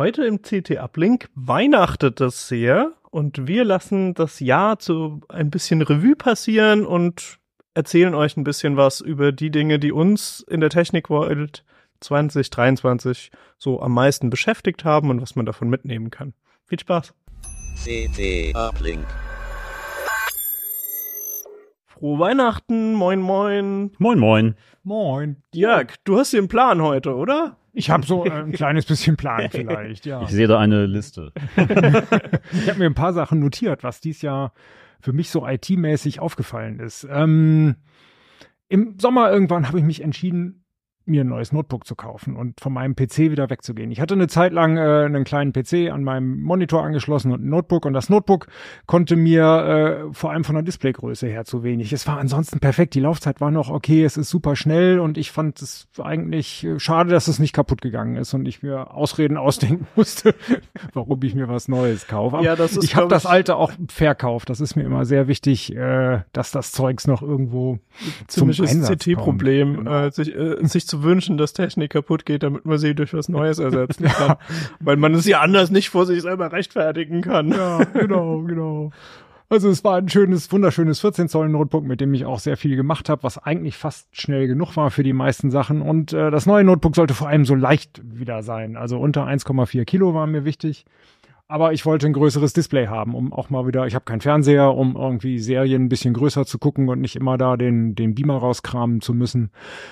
Heute im CT Uplink weihnachtet das sehr und wir lassen das Jahr zu ein bisschen Revue passieren und erzählen euch ein bisschen was über die Dinge, die uns in der Technikwelt 2023 so am meisten beschäftigt haben und was man davon mitnehmen kann. Viel Spaß. CT Uplink. Frohe Weihnachten, moin moin. Moin, moin. Moin. Jörg, du hast den Plan heute, oder? Ich habe so ein kleines bisschen Plan vielleicht, ja. Ich sehe da eine Liste. Ich habe mir ein paar Sachen notiert, was dies Jahr für mich so IT-mäßig aufgefallen ist. Ähm, Im Sommer irgendwann habe ich mich entschieden, mir ein neues Notebook zu kaufen und von meinem PC wieder wegzugehen. Ich hatte eine Zeit lang äh, einen kleinen PC an meinem Monitor angeschlossen und ein Notebook und das Notebook konnte mir äh, vor allem von der Displaygröße her zu wenig. Es war ansonsten perfekt, die Laufzeit war noch okay, es ist super schnell und ich fand es eigentlich äh, schade, dass es nicht kaputt gegangen ist und ich mir Ausreden ausdenken musste, warum ich mir was Neues kaufe. Aber Ja, das ist, ich habe das alte auch verkauft. Das ist mir immer sehr wichtig, äh, dass das Zeugs noch irgendwo zum Einsatz CT-Problem, kommt. Genau. äh, sich, äh, sich zu wünschen, dass Technik kaputt geht, damit man sie durch was Neues ersetzen kann. Weil man es ja anders nicht vor sich selber rechtfertigen kann. Ja, genau, genau. Also es war ein schönes, wunderschönes 14 Zoll Notebook, mit dem ich auch sehr viel gemacht habe, was eigentlich fast schnell genug war für die meisten Sachen. Und äh, das neue Notebook sollte vor allem so leicht wieder sein. Also unter 1,4 Kilo war mir wichtig. Aber ich wollte ein größeres Display haben, um auch mal wieder, ich habe keinen Fernseher, um irgendwie Serien ein bisschen größer zu gucken und nicht immer da den, den Beamer rauskramen zu müssen.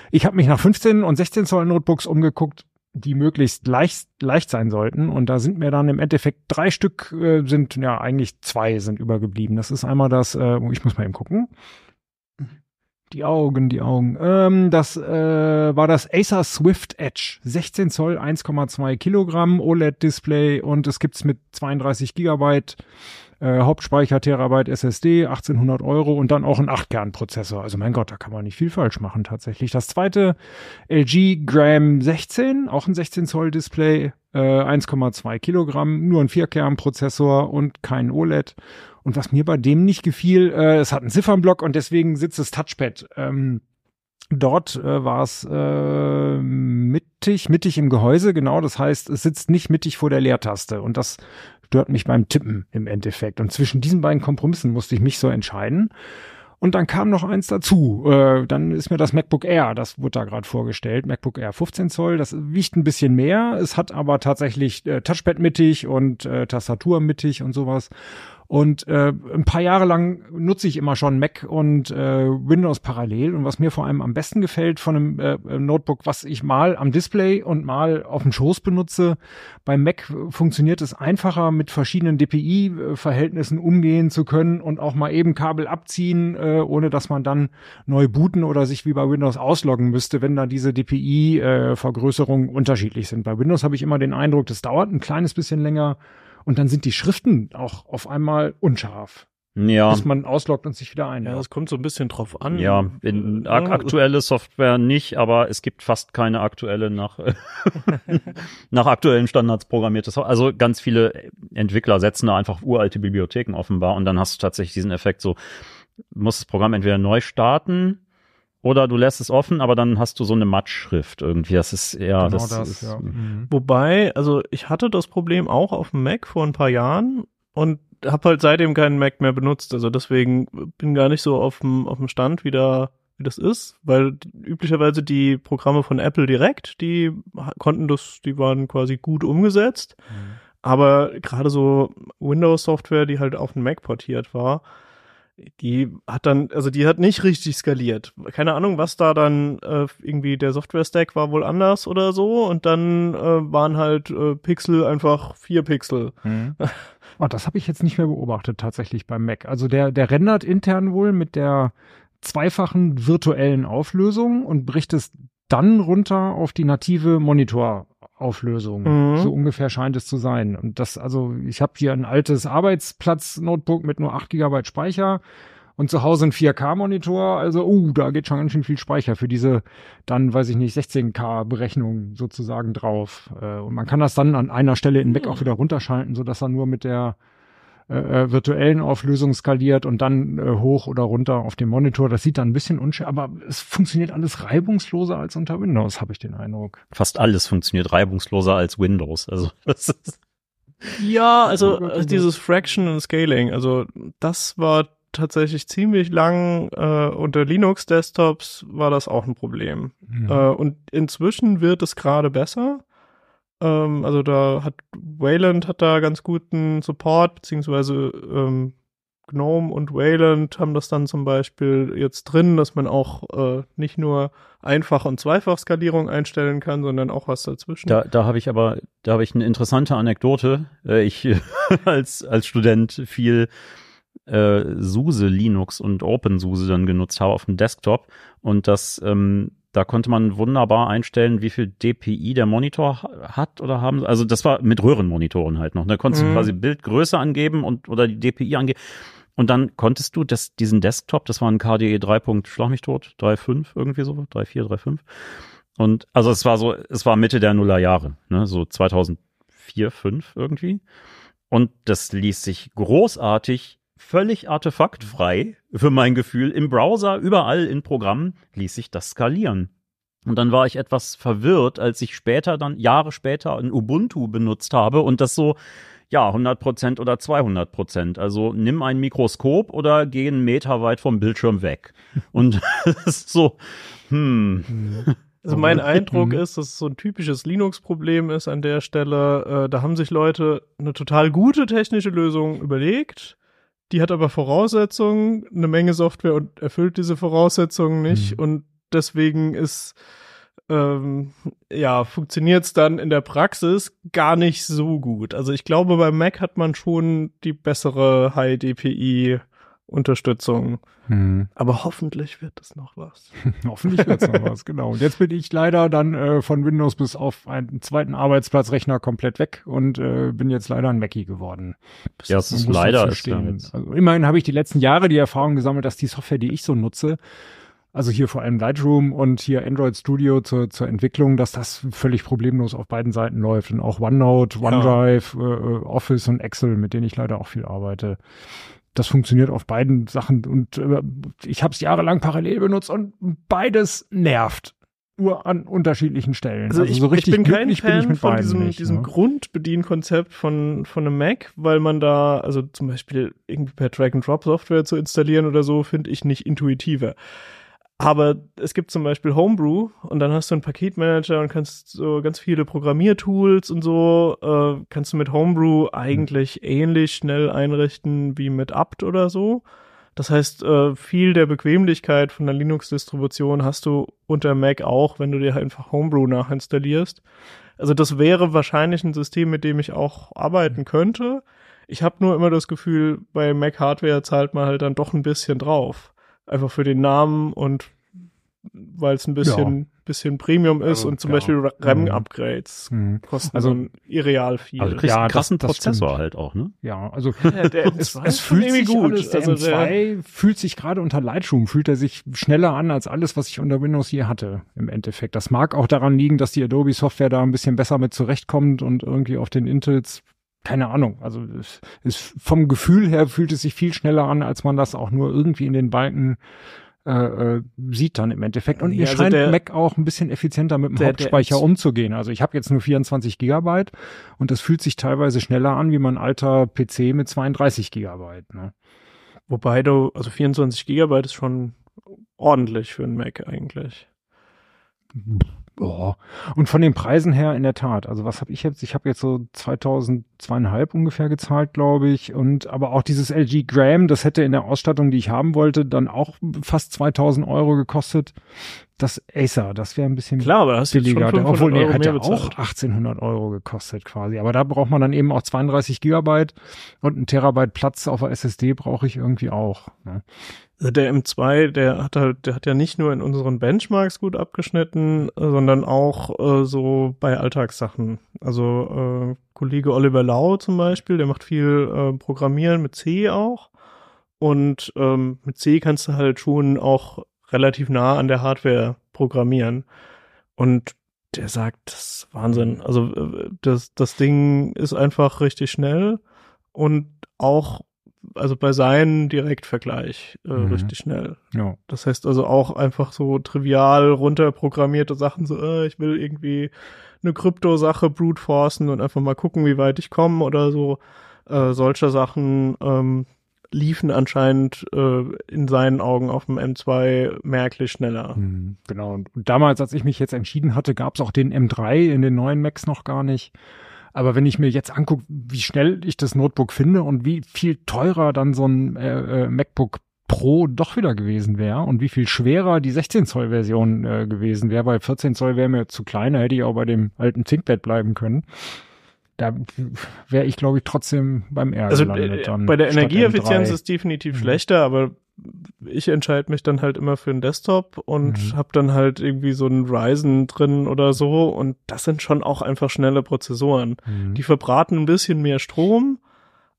Ich habe mich nach 15 und 16 Zoll Notebooks umgeguckt, die möglichst leicht, leicht sein sollten. Und da sind mir dann im Endeffekt drei Stück, äh, sind, ja, eigentlich zwei sind übergeblieben. Das ist einmal das, äh, ich muss mal eben gucken. Die Augen, die Augen. Ähm, das äh, war das Acer Swift Edge. 16 Zoll, 1,2 Kilogramm OLED-Display und es gibt's mit 32 Gigabyte äh, Hauptspeicher, Terabyte SSD, 1800 Euro und dann auch ein 8-Kern-Prozessor. Also mein Gott, da kann man nicht viel falsch machen tatsächlich. Das zweite LG Gram 16, auch ein 16 Zoll Display, äh, 1,2 Kilogramm, nur ein 4-Kern-Prozessor und kein OLED. Und was mir bei dem nicht gefiel, äh, es hat einen Ziffernblock und deswegen sitzt das Touchpad. Ähm, Dort äh, war es äh, mittig, mittig im Gehäuse, genau. Das heißt, es sitzt nicht mittig vor der Leertaste und das stört mich beim Tippen im Endeffekt. Und zwischen diesen beiden Kompromissen musste ich mich so entscheiden. Und dann kam noch eins dazu. Äh, dann ist mir das MacBook Air, das wurde da gerade vorgestellt, MacBook Air 15 Zoll. Das wiegt ein bisschen mehr. Es hat aber tatsächlich äh, Touchpad mittig und äh, Tastatur mittig und sowas. Und äh, ein paar Jahre lang nutze ich immer schon Mac und äh, Windows parallel. Und was mir vor allem am besten gefällt von einem äh, Notebook, was ich mal am Display und mal auf dem Schoß benutze, beim Mac funktioniert es einfacher, mit verschiedenen DPI-Verhältnissen umgehen zu können und auch mal eben Kabel abziehen, äh, ohne dass man dann neu booten oder sich wie bei Windows ausloggen müsste, wenn da diese DPI-Vergrößerungen unterschiedlich sind. Bei Windows habe ich immer den Eindruck, das dauert ein kleines bisschen länger und dann sind die Schriften auch auf einmal unscharf, Ja. bis man ausloggt und sich wieder Ja, einloggt. das kommt so ein bisschen drauf an. Ja, in ak Ja, aktuelle Software nicht, aber es gibt fast keine aktuelle nach, nach aktuellen Standards programmierte Software. Also ganz viele Entwickler setzen da einfach uralte Bibliotheken offenbar und dann hast du tatsächlich diesen Effekt so, muss das Programm entweder neu starten oder du lässt es offen, aber dann hast du so eine Mattschrift irgendwie. Das ist ja, Genau das, das, ist, ja. Mhm. Wobei, also ich hatte das Problem auch auf dem Mac vor ein paar Jahren und habe halt seitdem keinen Mac mehr benutzt. Also deswegen bin gar nicht so auf dem, auf dem Stand, wie, da, wie das ist, weil üblicherweise die Programme von Apple direkt, die konnten das, die waren quasi gut umgesetzt. Aber gerade so Windows-Software, die halt auf den Mac portiert war, die hat dann, also die hat nicht richtig skaliert. Keine Ahnung, was da dann äh, irgendwie der Software-Stack war wohl anders oder so. Und dann äh, waren halt äh, Pixel einfach vier Pixel. Oh, das habe ich jetzt nicht mehr beobachtet tatsächlich beim Mac. Also der, der rendert intern wohl mit der zweifachen virtuellen Auflösung und bricht es dann runter auf die native Monitorauflösung. Mhm. So ungefähr scheint es zu sein. Und das, also ich habe hier ein altes Arbeitsplatz-Notebook mit nur 8 GB Speicher und zu Hause ein 4K-Monitor. Also, uh, da geht schon ganz schön viel Speicher für diese dann, weiß ich nicht, 16K-Berechnung sozusagen drauf. Äh, und man kann das dann an einer Stelle in Mac auch wieder runterschalten, sodass er nur mit der äh, äh, virtuellen Auflösung skaliert und dann äh, hoch oder runter auf dem Monitor. Das sieht dann ein bisschen unschön, aber es funktioniert alles reibungsloser als unter Windows, habe ich den Eindruck. Fast alles funktioniert reibungsloser als Windows. Also das ist Ja, also äh, dieses Fraction und Scaling, also das war tatsächlich ziemlich lang äh, unter Linux-Desktops war das auch ein Problem. Mhm. Äh, und inzwischen wird es gerade besser. Ähm, also da hat Wayland hat da ganz guten Support, beziehungsweise ähm, GNOME und Wayland haben das dann zum Beispiel jetzt drin, dass man auch äh, nicht nur Einfach- und Zweifach-Skalierung einstellen kann, sondern auch was dazwischen. Da, da habe ich aber, da habe ich eine interessante Anekdote. Äh, ich als als Student viel äh, SUSE Linux und OpenSUSE dann genutzt habe auf dem Desktop und das ähm, da konnte man wunderbar einstellen, wie viel DPI der Monitor ha- hat oder haben. Also das war mit Röhrenmonitoren halt noch. Da konntest Mhm. du quasi Bildgröße angeben und oder die DPI angeben. Und dann konntest du das, diesen Desktop, das war ein KDE 3. Schlag mich tot, 3.5 irgendwie so, 3.4, 3.5. Und also es war so, es war Mitte der Nullerjahre, ne, so 2004, 5 irgendwie. Und das ließ sich großartig, völlig artefaktfrei für mein Gefühl im Browser, überall in Programmen ließ sich das skalieren. Und dann war ich etwas verwirrt, als ich später dann, Jahre später, ein Ubuntu benutzt habe und das so, ja, 100% oder 200%. Also nimm ein Mikroskop oder geh einen Meter weit vom Bildschirm weg. Und das ist so, hm, Also mein. Eindruck Mhm. ist, dass es so ein typisches Linux-Problem ist an der Stelle. Äh, da haben sich Leute eine total gute technische Lösung überlegt. Die hat aber Voraussetzungen, eine Menge Software und erfüllt diese Voraussetzungen nicht. Mhm. Und deswegen ist, ähm, ja, funktioniert es dann in der Praxis gar nicht so gut. Also ich glaube, beim Mac hat man schon die bessere High-DPI-Unterstützung. Mhm. Aber hoffentlich wird es noch was. Hoffentlich wird's noch was, genau. Und jetzt bin ich leider dann äh, von Windows bis auf einen zweiten Arbeitsplatzrechner komplett weg und äh, bin jetzt leider ein Mackie geworden. ja, es ist leider ist ja Also immerhin habe ich die letzten Jahre die Erfahrung gesammelt, dass die Software, die ich so nutze, also hier vor allem Lightroom und hier Android Studio zur, zur Entwicklung, dass das völlig problemlos auf beiden Seiten läuft und auch OneNote, OneDrive, äh, äh, Office und Excel, mit denen ich leider auch viel arbeite. Das funktioniert auf beiden Sachen und äh, ich habe es jahrelang parallel benutzt und beides nervt. Nur an unterschiedlichen Stellen. Also, ich, so richtig ich bin kein bin Fan mit von diesem, nicht, diesem ne? Grundbedienkonzept von, von einem Mac, weil man da, also zum Beispiel irgendwie per Drag-and-Drop-Software zu installieren oder so, finde ich nicht intuitiver. Aber es gibt zum Beispiel Homebrew und dann hast du einen Paketmanager und kannst so ganz viele Programmiertools und so, äh, kannst du mit Homebrew eigentlich ähnlich schnell einrichten wie mit apt oder so. Das heißt, äh, viel der Bequemlichkeit von der Linux-Distribution hast du unter Mac auch, wenn du dir einfach Homebrew nachinstallierst. Also das wäre wahrscheinlich ein System, mit dem ich auch arbeiten könnte. Ich habe nur immer das Gefühl, bei Mac Hardware zahlt man halt dann doch ein bisschen drauf. Einfach für den Namen und weil es ein bisschen, bisschen Premium ist Also, und zum ja. Beispiel RAM-Upgrades Mhm. kosten Also- also irreal viel. Also du kriegst Ja, einen das- krassen das Prozessor halt auch, ne? Ja, also Ja, der es, M2 es fühlt sich gut. alles, der Also der- M2 fühlt sich gerade unter Lightroom, fühlt er sich schneller an als alles, was ich unter Windows je hatte, im Endeffekt. Das mag auch daran liegen, dass die Adobe-Software da ein bisschen besser mit zurechtkommt und irgendwie auf den Intels, keine Ahnung, also es ist vom Gefühl her fühlt es sich viel schneller an, als man das auch nur irgendwie in den Balken äh, äh, sieht dann im Endeffekt. Und mir also scheint der- Mac auch ein bisschen effizienter mit dem der- der Hauptspeicher M2 umzugehen. Also ich habe jetzt nur 24 Gigabyte und das fühlt sich teilweise schneller an wie mein alter PC mit 32 Gigabyte. Ne? Wobei du, also 24 Gigabyte ist schon ordentlich für einen Mac eigentlich. Oh. Und von den Preisen her in der Tat. Also was habe ich jetzt? Ich habe jetzt so 2000 zweieinhalb ungefähr gezahlt, glaube ich. Und aber auch dieses LG Gram, das hätte in der Ausstattung, die ich haben wollte, dann auch fast 2000 Euro gekostet. Das Acer, das wäre ein bisschen Klar, aber hast schon billiger. 500 Obwohl, nee, Euro ja auch bezahlt. 1800 Euro gekostet quasi. Aber da braucht man dann eben auch 32 Gigabyte und ein Terabyte Platz auf der SSD brauche ich irgendwie auch. Ne? Also der M2, der hat halt, der hat ja nicht nur in unseren Benchmarks gut abgeschnitten, äh, sondern auch äh, so bei Alltagssachen. Also äh, Kollege Oliver Lau zum Beispiel, der macht viel äh, Programmieren mit C auch. Und ähm, mit C kannst du halt schon auch relativ nah an der Hardware programmieren. Und der sagt, das ist Wahnsinn. Also äh, das, das Ding ist einfach richtig schnell und auch, also bei seinen Direktvergleich äh, Mhm. richtig schnell. Ja. Das heißt also auch einfach so trivial runterprogrammierte Sachen, so, äh, ich will irgendwie eine Krypto-Sache brute forcen und einfach mal gucken, wie weit ich komme oder so. Äh, solche Sachen ähm, liefen anscheinend äh, in seinen Augen auf dem M2 merklich schneller. Hm, Genau. Und damals, als ich mich jetzt entschieden hatte, gab es auch den M3 in den neuen Macs noch gar nicht. Aber wenn ich mir jetzt angucke, wie schnell ich das Notebook finde und wie viel teurer dann so ein äh, äh, MacBook Pro doch wieder gewesen wäre und wie viel schwerer die 16 Zoll Version äh, gewesen wäre, weil 14 Zoll wäre mir zu klein, da hätte ich auch bei dem alten ThinkPad bleiben können. Da wäre ich, glaube ich, trotzdem beim R Also gelandet äh, dann. bei der Energieeffizienz M3. ist definitiv Mhm. schlechter, aber ich entscheide mich dann halt immer für einen Desktop und Mhm. habe dann halt irgendwie so einen Ryzen drin oder so und das sind schon auch einfach schnelle Prozessoren. Mhm. Die verbraten ein bisschen mehr Strom,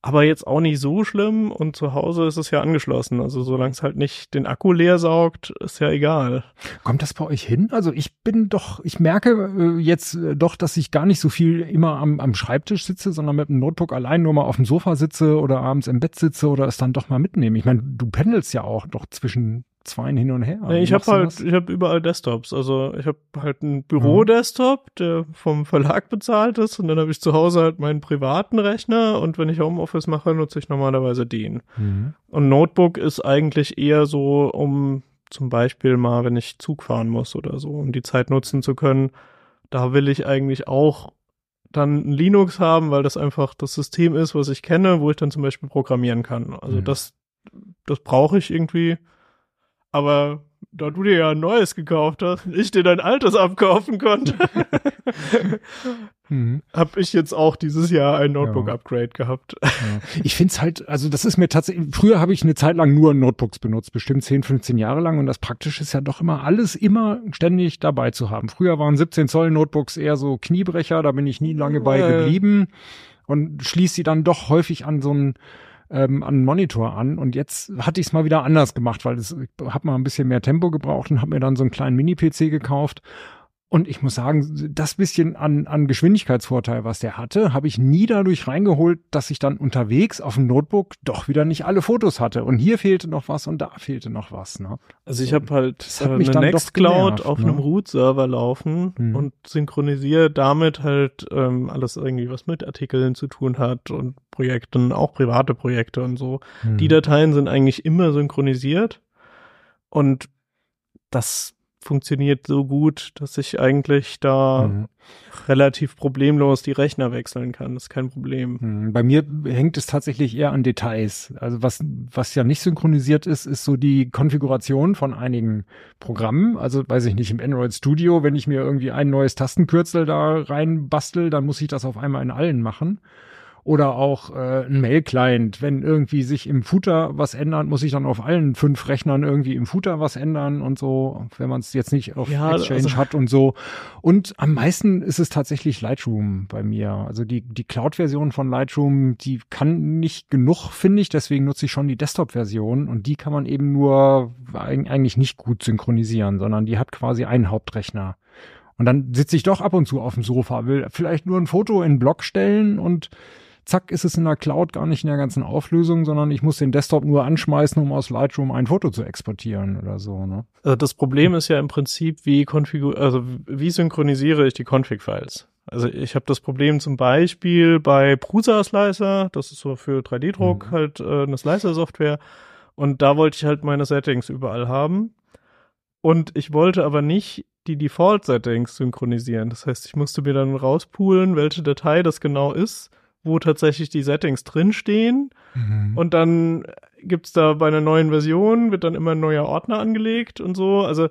aber jetzt auch nicht so schlimm und zu Hause ist es ja angeschlossen. Also solange es halt nicht den Akku leer saugt, ist ja egal. Kommt das bei euch hin? Also ich bin doch, ich merke äh, jetzt äh, doch, dass ich gar nicht so viel immer am, am Schreibtisch sitze, sondern mit dem Notebook allein nur mal auf dem Sofa sitze oder abends im Bett sitze oder es dann doch mal mitnehme. Ich meine, du pendelst ja auch doch zwischen zweien hin und her. Nee, ich habe halt, das? ich habe überall Desktops. Also ich habe halt einen Bürodesktop, der vom Verlag bezahlt ist, und dann habe ich zu Hause halt meinen privaten Rechner und wenn ich Homeoffice mache, nutze ich normalerweise den. Mhm. Und Notebook ist eigentlich eher so, um zum Beispiel mal, wenn ich Zug fahren muss oder so, um die Zeit nutzen zu können. Da will ich eigentlich auch dann ein Linux haben, weil das einfach das System ist, was ich kenne, wo ich dann zum Beispiel programmieren kann. Also Mhm. das, das brauche ich irgendwie. Aber da du dir ja ein neues gekauft hast und ich dir dein altes abkaufen konnte, Mhm. habe ich jetzt auch dieses Jahr ein. Notebook-Upgrade gehabt. Ja. Ich finde es halt, also das ist mir tatsächlich, früher habe ich eine Zeit lang nur Notebooks benutzt, bestimmt 10, 15 Jahre lang und das Praktische ist ja doch immer alles immer ständig dabei zu haben. Früher waren 17 Zoll Notebooks eher so Kniebrecher, da bin ich nie lange bei ja. geblieben und schließe sie dann doch häufig an so einen ähm, an einen Monitor an. Und jetzt hatte ich es mal wieder anders gemacht, weil es, ich habe mal ein bisschen mehr Tempo gebraucht und habe mir dann so einen kleinen Mini-PC gekauft und ich muss sagen, das bisschen an, an Geschwindigkeitsvorteil, was der hatte, habe ich nie dadurch reingeholt, dass ich dann unterwegs auf dem Notebook doch wieder nicht alle Fotos hatte. Und hier fehlte noch was und da fehlte noch was. Ne? Also ich habe halt Das hat äh, mich eine dann doch Nextcloud auf ne? einem Root-Server laufen Mhm. und synchronisiere damit halt ähm, alles irgendwie, was mit Artikeln zu tun hat und Projekten, auch private Projekte und so. Mhm. Die Dateien sind eigentlich immer synchronisiert und das funktioniert so gut, dass ich eigentlich da Mhm. relativ problemlos die Rechner wechseln kann. Das ist kein Problem. Hm, Bei mir hängt es tatsächlich eher an Details. Also was, was ja nicht synchronisiert ist, ist so die Konfiguration von einigen Programmen. Also weiß ich nicht, im Android Studio, wenn ich mir irgendwie ein neues Tastenkürzel da rein bastel, dann muss ich das auf einmal in allen machen. Oder auch äh, ein Mail-Client. Wenn irgendwie sich im Footer was ändert, muss ich dann auf allen fünf Rechnern irgendwie im Footer was ändern und so, wenn man es jetzt nicht auf Ja, Exchange also- hat und so. Und am meisten ist es tatsächlich Lightroom bei mir. Also die, die Cloud-Version von Lightroom, die kann nicht genug, finde ich. Deswegen nutze ich schon die Desktop-Version und die kann man eben nur eig- eigentlich nicht gut synchronisieren, sondern die hat quasi einen Hauptrechner. Und dann sitze ich doch ab und zu auf dem Sofa, will vielleicht nur ein Foto in den Blog stellen und zack ist es in der Cloud gar nicht in der ganzen Auflösung, sondern ich muss den Desktop nur anschmeißen, um aus Lightroom ein Foto zu exportieren oder so. Ne? Also das Problem ist ja im Prinzip, wie konfigur also wie synchronisiere ich die Config-Files? Also ich habe das Problem zum Beispiel bei Prusa Slicer, das ist so für 3D-Druck Mhm. halt äh, eine Slicer-Software. Und da wollte ich halt meine Settings überall haben. Und ich wollte aber nicht die Default-Settings synchronisieren. Das heißt, ich musste mir dann rauspulen, welche Datei das genau ist, wo tatsächlich die Settings drinstehen. Und dann gibt's da bei einer neuen Version, wird dann immer ein neuer Ordner angelegt und so. Also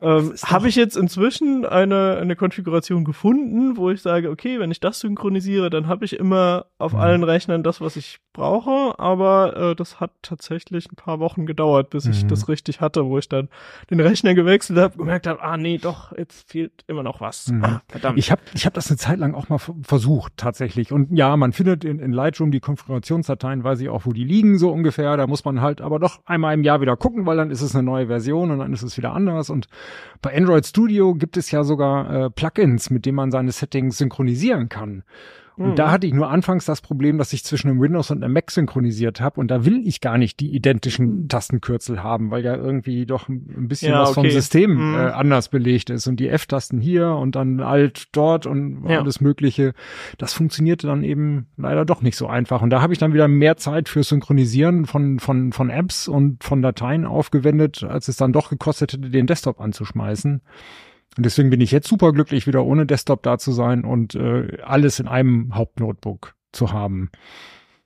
ähm, habe ich jetzt inzwischen eine, eine Konfiguration gefunden, wo ich sage, okay, wenn ich das synchronisiere, dann habe ich immer auf Mhm. allen Rechnern das, was ich brauche. Aber äh, das hat tatsächlich ein paar Wochen gedauert, bis ich Mhm. das richtig hatte, wo ich dann den Rechner gewechselt habe, gemerkt habe, ah nee, doch, jetzt fehlt immer noch was. Mhm. Ah, verdammt. Ich habe ich hab das eine Zeit lang auch mal versucht, tatsächlich. Und ja, man findet in, in Lightroom die Konfigurationsdateien, weiß ich auch, wo die liegen, so ungefähr. Da muss man halt aber doch einmal im Jahr wieder gucken, weil dann ist es eine neue Version und dann ist es wieder anders. Und bei Android Studio gibt es ja sogar äh, Plugins, mit denen man seine Settings synchronisieren kann. Und Mhm. da hatte ich nur anfangs das Problem, dass ich zwischen einem Windows und einem Mac synchronisiert habe. Und da will ich gar nicht die identischen Tastenkürzel haben, weil ja irgendwie doch ein bisschen Ja, was vom okay. System Mhm. äh, anders belegt ist. Und die F-Tasten hier und dann Alt dort und Ja. alles Mögliche. Das funktionierte dann eben leider doch nicht so einfach. Und da habe ich dann wieder mehr Zeit für Synchronisieren von, von, von Apps und von Dateien aufgewendet, als es dann doch gekostet hätte, den Desktop anzuschmeißen. Und deswegen bin ich jetzt super glücklich, wieder ohne Desktop da zu sein und äh, alles in einem Hauptnotebook zu haben.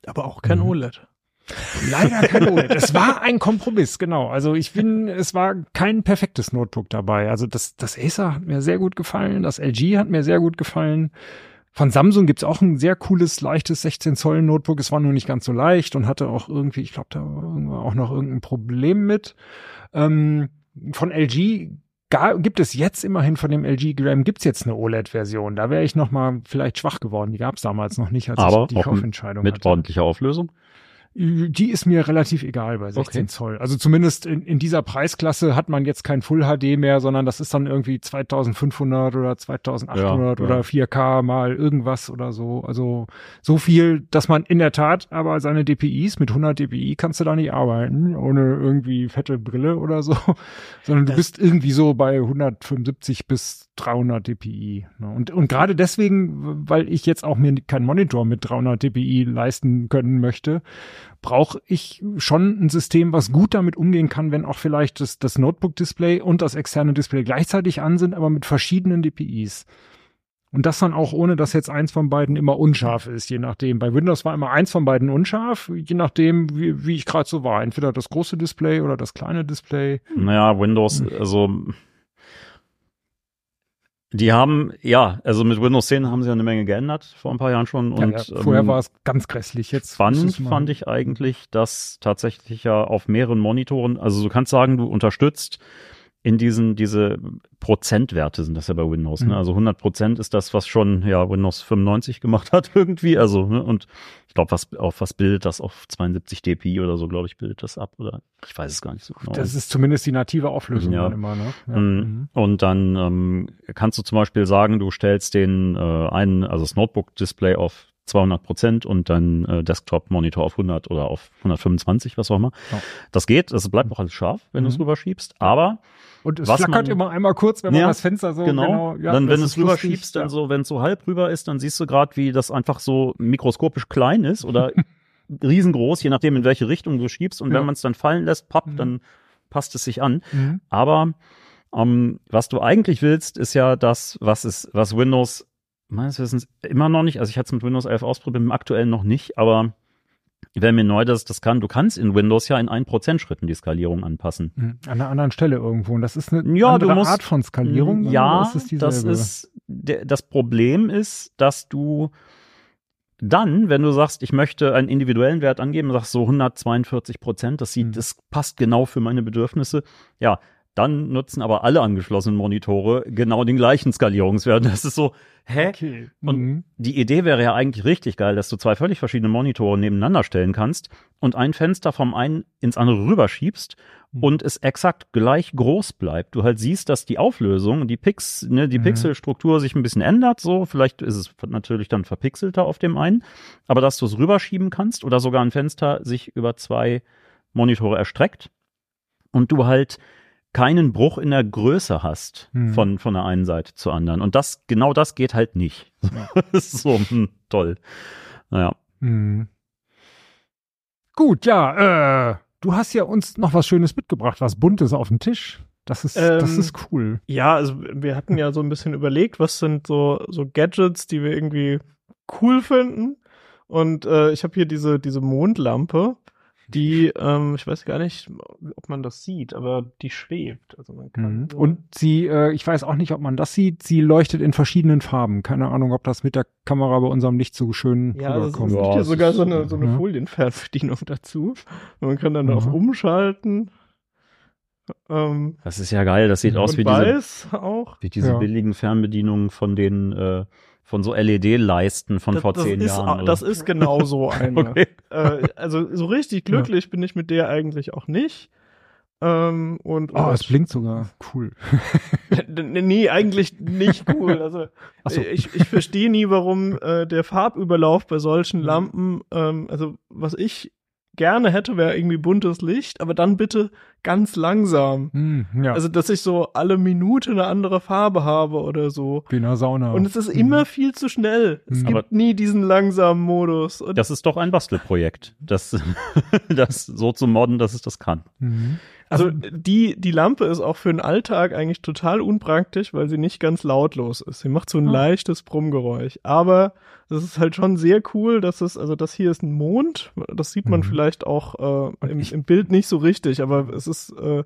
Aber auch kein Mhm. OLED. Leider kein OLED. Es war ein Kompromiss, genau. Also ich bin, es war kein perfektes Notebook dabei. Also das, das Acer hat mir sehr gut gefallen, das LG hat mir sehr gut gefallen. Von Samsung gibt's auch ein sehr cooles, leichtes 16 Zoll Notebook. Es war nur nicht ganz so leicht und hatte auch irgendwie, ich glaube, da war auch noch irgendein Problem mit. Ähm, von LG gibt es jetzt immerhin von dem LG Gram gibt's jetzt eine OLED-Version. Da wäre ich noch mal vielleicht schwach geworden. Die gab's damals noch nicht, als Aber ich die auch Kaufentscheidung Mit hatte. ordentlicher Auflösung. Die ist mir relativ egal bei 16 Okay. Zoll. Also zumindest in, in dieser Preisklasse hat man jetzt kein Full HD mehr, sondern das ist dann irgendwie 2500 oder 2800 Ja, oder ja. 4K mal irgendwas oder so. Also so viel, dass man in der Tat aber seine DPIs mit 100 DPI kannst du da nicht arbeiten, ohne irgendwie fette Brille oder so, sondern du Das- bist irgendwie so bei 175 bis 300 DPI. ne? Und, und gerade deswegen, weil ich jetzt auch mir keinen Monitor mit 300 DPI leisten können möchte, brauche ich schon ein System, was gut damit umgehen kann, wenn auch vielleicht das, das Notebook-Display und das externe Display gleichzeitig an sind, aber mit verschiedenen DPIs. Und das dann auch ohne, dass jetzt eins von beiden immer unscharf ist, je nachdem. Bei Windows war immer eins von beiden unscharf, je nachdem, wie, wie ich gerade so war. Entweder das große Display oder das kleine Display. Naja, Windows, also die haben, ja, also mit Windows 10 haben sie ja eine Menge geändert vor ein paar Jahren schon. Ja, Und ja, vorher ähm, war es ganz grässlich. Jetzt spannend fand ich eigentlich, dass tatsächlich ja auf mehreren Monitoren, also du kannst sagen, du unterstützt in diesen, diese Prozentwerte sind das ja bei Windows, Mhm. ne? Also 100 Prozent ist das, was schon, ja, Windows 95 gemacht hat irgendwie, also, ne? Und ich glaube, was, auf was bildet das? Auf 72 dpi oder so, glaube ich, bildet das ab, oder? Ich weiß es gar nicht so genau. Das ist zumindest die native Auflösung Ja. immer, ne? Ja. Mm, Mhm. Und dann ähm, kannst du zum Beispiel sagen, du stellst den äh, einen, also das Notebook-Display auf 200 Prozent und dann äh, Desktop-Monitor auf 100 oder auf 125, was auch immer. Ja. Das geht, es bleibt auch alles scharf, wenn du es Mhm. rüberschiebst, aber Und es Was flackert man- immer einmal kurz, wenn man Ja, das Fenster so genau, ja, dann wenn du es rüberschiebst, dann ja. so, wenn es so halb rüber ist, dann siehst du gerade, wie das einfach so mikroskopisch klein ist oder riesengroß, je nachdem in welche Richtung du schiebst und wenn man es dann fallen lässt, papp, Mhm. dann passt es sich an. Mhm. Aber ähm, was du eigentlich willst, ist ja das, was ist, was Windows meines Wissens immer noch nicht, also ich hatte es mit Windows 11 ausprobiert, im aktuellen noch nicht, aber wenn mir neu das, das kann, du kannst in Windows ja in 1% Schritten die Skalierung anpassen. Mhm. An einer anderen Stelle irgendwo. Und das ist eine Ja, andere musst- Art von Skalierung. dann, Ja, ist das ist, der, das Problem ist, dass du dann, wenn du sagst, ich möchte einen individuellen Wert angeben, sagst so 142 Prozent, das sieht, Mhm. das passt genau für meine Bedürfnisse. Ja, dann nutzen aber alle angeschlossenen Monitore genau den gleichen Skalierungswert. Das ist so, hä? Okay. Und Mhm. die Idee wäre ja eigentlich richtig geil, dass du zwei völlig verschiedene Monitore nebeneinander stellen kannst und ein Fenster vom einen ins andere rüberschiebst Mhm. und es exakt gleich groß bleibt. Du halt siehst, dass die Auflösung, die Pix, ne, die Mhm. Pixelstruktur sich ein bisschen ändert, so. Vielleicht ist es natürlich dann verpixelter auf dem einen, aber dass du es rüberschieben kannst oder sogar ein Fenster sich über zwei Monitore erstreckt und du halt keinen Bruch in der Größe hast Mhm. von, von der einen Seite zur anderen. Und das, genau das geht halt nicht. das ist so, hm, toll. Naja. Mhm. Gut, ja, äh, du hast ja uns noch was Schönes mitgebracht, was Buntes auf dem Tisch. Das ist, das Ähm, ist cool. Ja, also wir hatten ja so ein bisschen überlegt, was sind so, so Gadgets, die wir irgendwie cool finden. Und äh, ich habe hier diese, diese Mondlampe, die, ähm, ich weiß gar nicht, ob man das sieht, aber die schwebt. Also man kann Mhm. so- Und sie, äh, ich weiß auch nicht, ob man das sieht, sie leuchtet in verschiedenen Farben. Keine Ahnung, ob das mit der Kamera bei unserem Licht so schön ja, also es rüberkommt. gibt Ja, es sogar so eine, so eine ja. Folienfernbedienung dazu. Man kann dann auf Mhm. umschalten. Ähm, Das ist ja geil. Das sieht aus wie diese, auch. wie diese Ja. billigen Fernbedienungen von den, äh, von so LED-Leisten von Das, vor das zehn ist, Jahren. oder? das ist genau so eine. Okay. äh, also so richtig glücklich bin ich mit der eigentlich auch nicht. Ähm, und Oh, es blinkt sogar. Cool. nee, eigentlich nicht cool. Also so. ich, ich verstehe nie, warum äh, der Farbüberlauf bei solchen Mhm. Lampen, ähm, also was ich gerne hätte, wäre irgendwie buntes Licht, aber dann bitte ganz langsam. Hm, ja, Also, dass ich so alle Minute eine andere Farbe habe oder so. wie in einer Sauna. Und es ist Mhm. immer viel zu schnell. Es Mhm. gibt Aber- nie diesen langsamen Modus. Und Das ist doch ein Bastelprojekt, das, das so zu modden, dass es das kann. Mhm. Also die, die Lampe ist auch für den Alltag eigentlich total unpraktisch, weil sie nicht ganz lautlos ist. Sie macht so ein Ah. leichtes Brummgeräusch. Aber das ist halt schon sehr cool, dass es, also das hier ist ein Mond. Das sieht man Mhm. vielleicht auch äh, im, im Bild nicht so richtig, aber es ist, äh,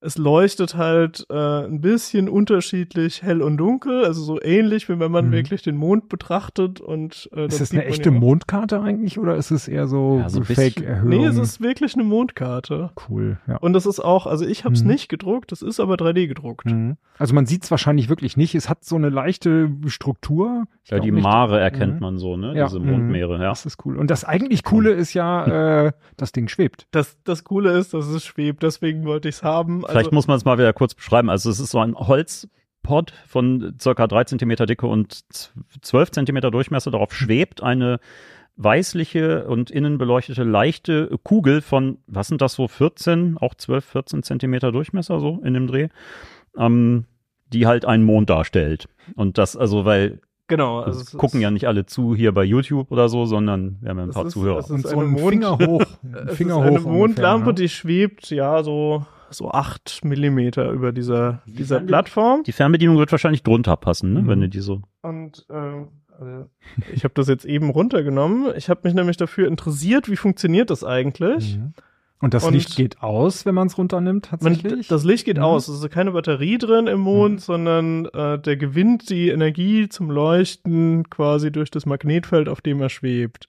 es leuchtet halt äh, ein bisschen unterschiedlich hell und dunkel, also so ähnlich, wie wenn man Mhm. wirklich den Mond betrachtet und äh, Ist das eine echte. Mondkarte eigentlich oder ist es eher so, Ja, so ein bisschen- Fake-Erhöhung? Nee, es ist wirklich eine Mondkarte. cool, ja. Und das ist auch, also ich habe es Mhm. nicht gedruckt, es ist aber 3D gedruckt. Mhm. Also man sieht es wahrscheinlich wirklich nicht. Es hat so eine leichte Struktur. Ich Ja, die nicht- Mare erkennt Mhm. man so, ne? Ja. Diese Mhm. Mondmeere, ja. Das ist cool. Und das eigentlich Coole ist ja, äh, das Ding schwebt. Das, das Coole ist, dass es schwebt, deswegen wollte ich es haben. Vielleicht also, muss man es mal wieder kurz beschreiben. Also es ist so ein Holzpod von circa drei Zentimeter Dicke und zwölf Zentimeter Durchmesser. Darauf schwebt eine weißliche und innen beleuchtete leichte Kugel von, was sind das so, 14, auch 12, 14 Zentimeter Durchmesser so in dem Dreh, ähm, die halt einen Mond darstellt. Und das also, weil genau. das Also es gucken ist, ja nicht alle zu hier bei YouTube oder so, sondern wir haben ja ein paar ist- Zuhörer. es ist Und so eine ein Mond- Finger hoch. Es Finger ist eine hoch Mondlampe, ungefähr, ne? die schwebt ja so so acht Millimeter über dieser dieser Plattform. Die Fernbedienung wird wahrscheinlich drunter passen, ne? Mhm. wenn du die so Und ähm, also ich habe das jetzt eben runtergenommen. Ich habe mich nämlich dafür interessiert, wie funktioniert das eigentlich. Mhm. Und das Und- Licht geht aus, wenn man es runternimmt, Man, tatsächlich? das Licht geht Mhm. aus. Es ist keine Batterie drin im Mond, Mhm. sondern äh, der gewinnt die Energie zum Leuchten quasi durch das Magnetfeld, auf dem er schwebt.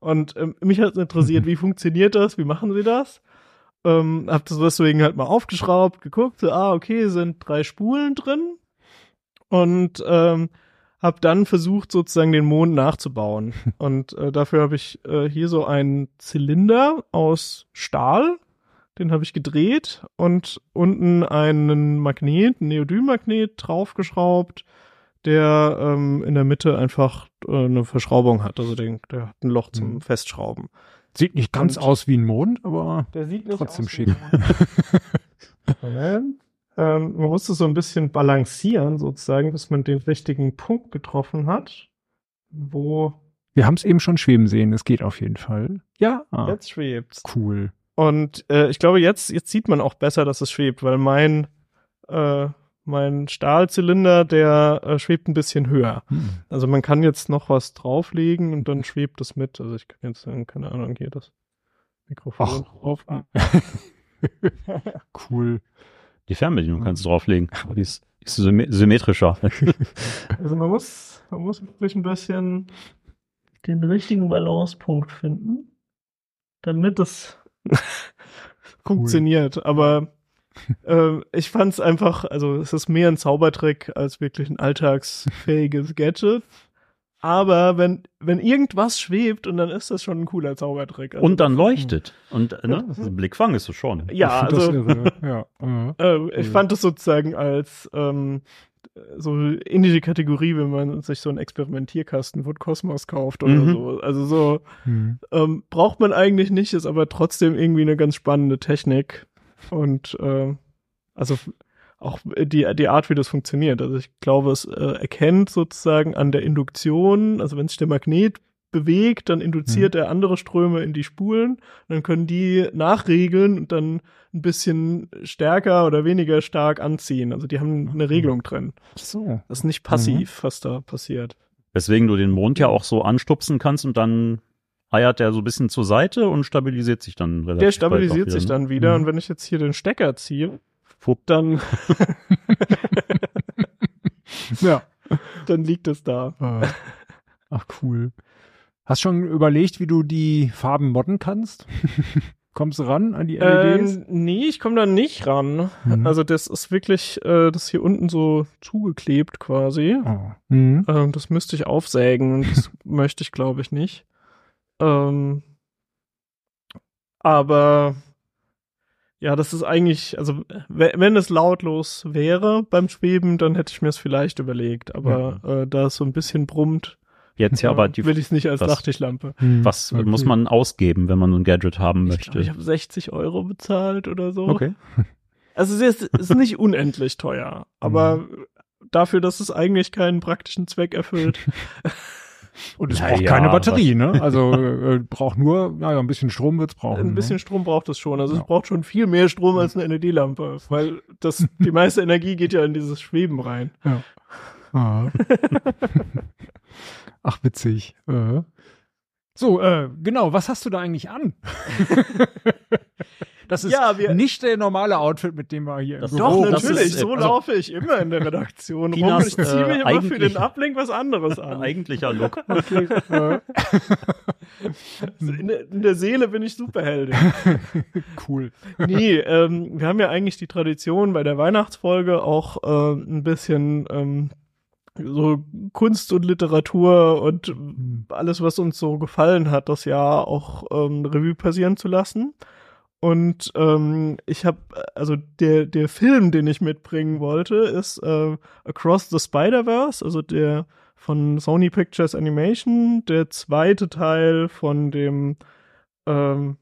Und ähm, mich hat interessiert, Mhm. wie funktioniert das? Wie machen sie das? Ähm, hab das deswegen halt mal aufgeschraubt, geguckt, so, ah, okay, sind drei Spulen drin. Und ähm, habe dann versucht, sozusagen den Mond nachzubauen. Und äh, dafür habe ich äh, hier so einen Zylinder aus Stahl, den habe ich gedreht und unten einen Magnet, einen Neodymmagnet draufgeschraubt, der ähm, in der Mitte einfach äh, eine Verschraubung hat. Also den, der hat ein Loch zum Mhm. Festschrauben. Sieht nicht ganz Und- aus wie ein Mond, aber Der sieht nicht Trotzdem schick. Ähm, man musste so ein bisschen balancieren, sozusagen, bis man den richtigen Punkt getroffen hat, wo wir haben es eben schon schweben sehen. Es geht auf jeden Fall. Ja, ah, jetzt schwebt. cool. Und äh, ich glaube, jetzt, jetzt sieht man auch besser, dass es schwebt, weil mein, äh, mein Stahlzylinder, der äh, schwebt ein bisschen höher. Hm. Also man kann jetzt noch was drauflegen und dann schwebt es mit. Also ich kann jetzt, äh, keine Ahnung, hier das Mikrofon Ach. drauf. cool. Die Fernbedienung kannst du drauflegen. Aber die ist, ist symmet- symmetrischer. Also man muss, man muss wirklich ein bisschen den richtigen Balancepunkt finden, damit es funktioniert. Aber äh, ich fand es einfach, also es ist mehr ein Zaubertrick als wirklich ein alltagsfähiges Gadget. Aber wenn, wenn irgendwas schwebt und dann ist das schon ein cooler Zaubertrick. Also, Und dann leuchtet. Und ne, also Blickfang ist es schon. ja, also ja. mhm. Äh, ich Cool. fand es sozusagen als ähm, so in die Kategorie, wenn man sich so einen Experimentierkasten von Cosmos kauft oder Mhm. so. Also so Hm. ähm, braucht man eigentlich nicht, ist aber trotzdem irgendwie eine ganz spannende Technik. Und äh, also auch die, die Art, wie das funktioniert. Also ich glaube, es äh, erkennt sozusagen an der Induktion, also wenn sich der Magnet bewegt, dann induziert er andere Ströme in die Spulen. Dann können die nachregeln und dann ein bisschen stärker oder weniger stark anziehen. Also die haben eine Regelung drin. Ach so. Das ist nicht passiv, was da passiert. Weswegen du den Mond ja auch so anstupsen kannst und dann eiert der so ein bisschen zur Seite und stabilisiert sich dann relativ Der bald auch stabilisiert wieder, sich ne? dann wieder. Mhm. Und wenn ich jetzt hier den Stecker ziehe, Fupp. dann, Ja. dann liegt es da. Äh, Ach, cool. Hast schon überlegt, wie du die Farben modden kannst? Kommst du ran an die LEDs? Ähm, nee, ich komme da nicht ran. Mhm. Also das ist wirklich, äh, das hier unten so zugeklebt quasi. oh. mhm. Ähm, das müsste ich aufsägen und das möchte ich, glaube ich, nicht. Ähm, aber ja, das ist eigentlich, also we- wenn es lautlos wäre beim Schweben, dann hätte ich mir es vielleicht überlegt. Aber äh, da es so ein bisschen brummt, Jetzt ja, aber die, will ich es nicht als was- Nachttischlampe. was Okay. muss man ausgeben, wenn man so ein Gadget haben Ich möchte? ich habe 60 Euro bezahlt oder so. okay. Also es ist, es ist nicht unendlich teuer, aber dafür, dass es eigentlich keinen praktischen Zweck erfüllt. Und es Na braucht ja, keine Batterie, ne? Also äh, braucht nur, naja, ein bisschen Strom wird's brauchen. Ein bisschen Ne? Strom braucht es schon. Also Ja. es braucht schon viel mehr Strom als eine LED-Lampe, weil das, die meiste Energie geht ja in dieses Schweben rein. Ah. Ach, witzig. Äh. So, äh, genau, was hast du da eigentlich an? Das ist Ja, wir- nicht der normale Outfit, mit dem wir hier Das- im Doch, Büro natürlich, ist, äh, so also- laufe ich immer in der Redaktion rum. Tinas, Ich ziehe mich äh, immer für den Ablink was anderes an. Eigentlicher Look. äh, In der, in der Seele bin ich Superheldin. cool. nee, ähm, wir haben ja eigentlich die Tradition bei der Weihnachtsfolge auch äh, ein bisschen ähm, so Kunst und Literatur und alles, was uns so gefallen hat, das Jahr auch ähm, Revue passieren zu lassen. Und ähm, ich habe, also der, der Film, den ich mitbringen wollte, ist äh, Across the Spider-Verse, also der von Sony Pictures Animation, der zweite Teil von dem ähm,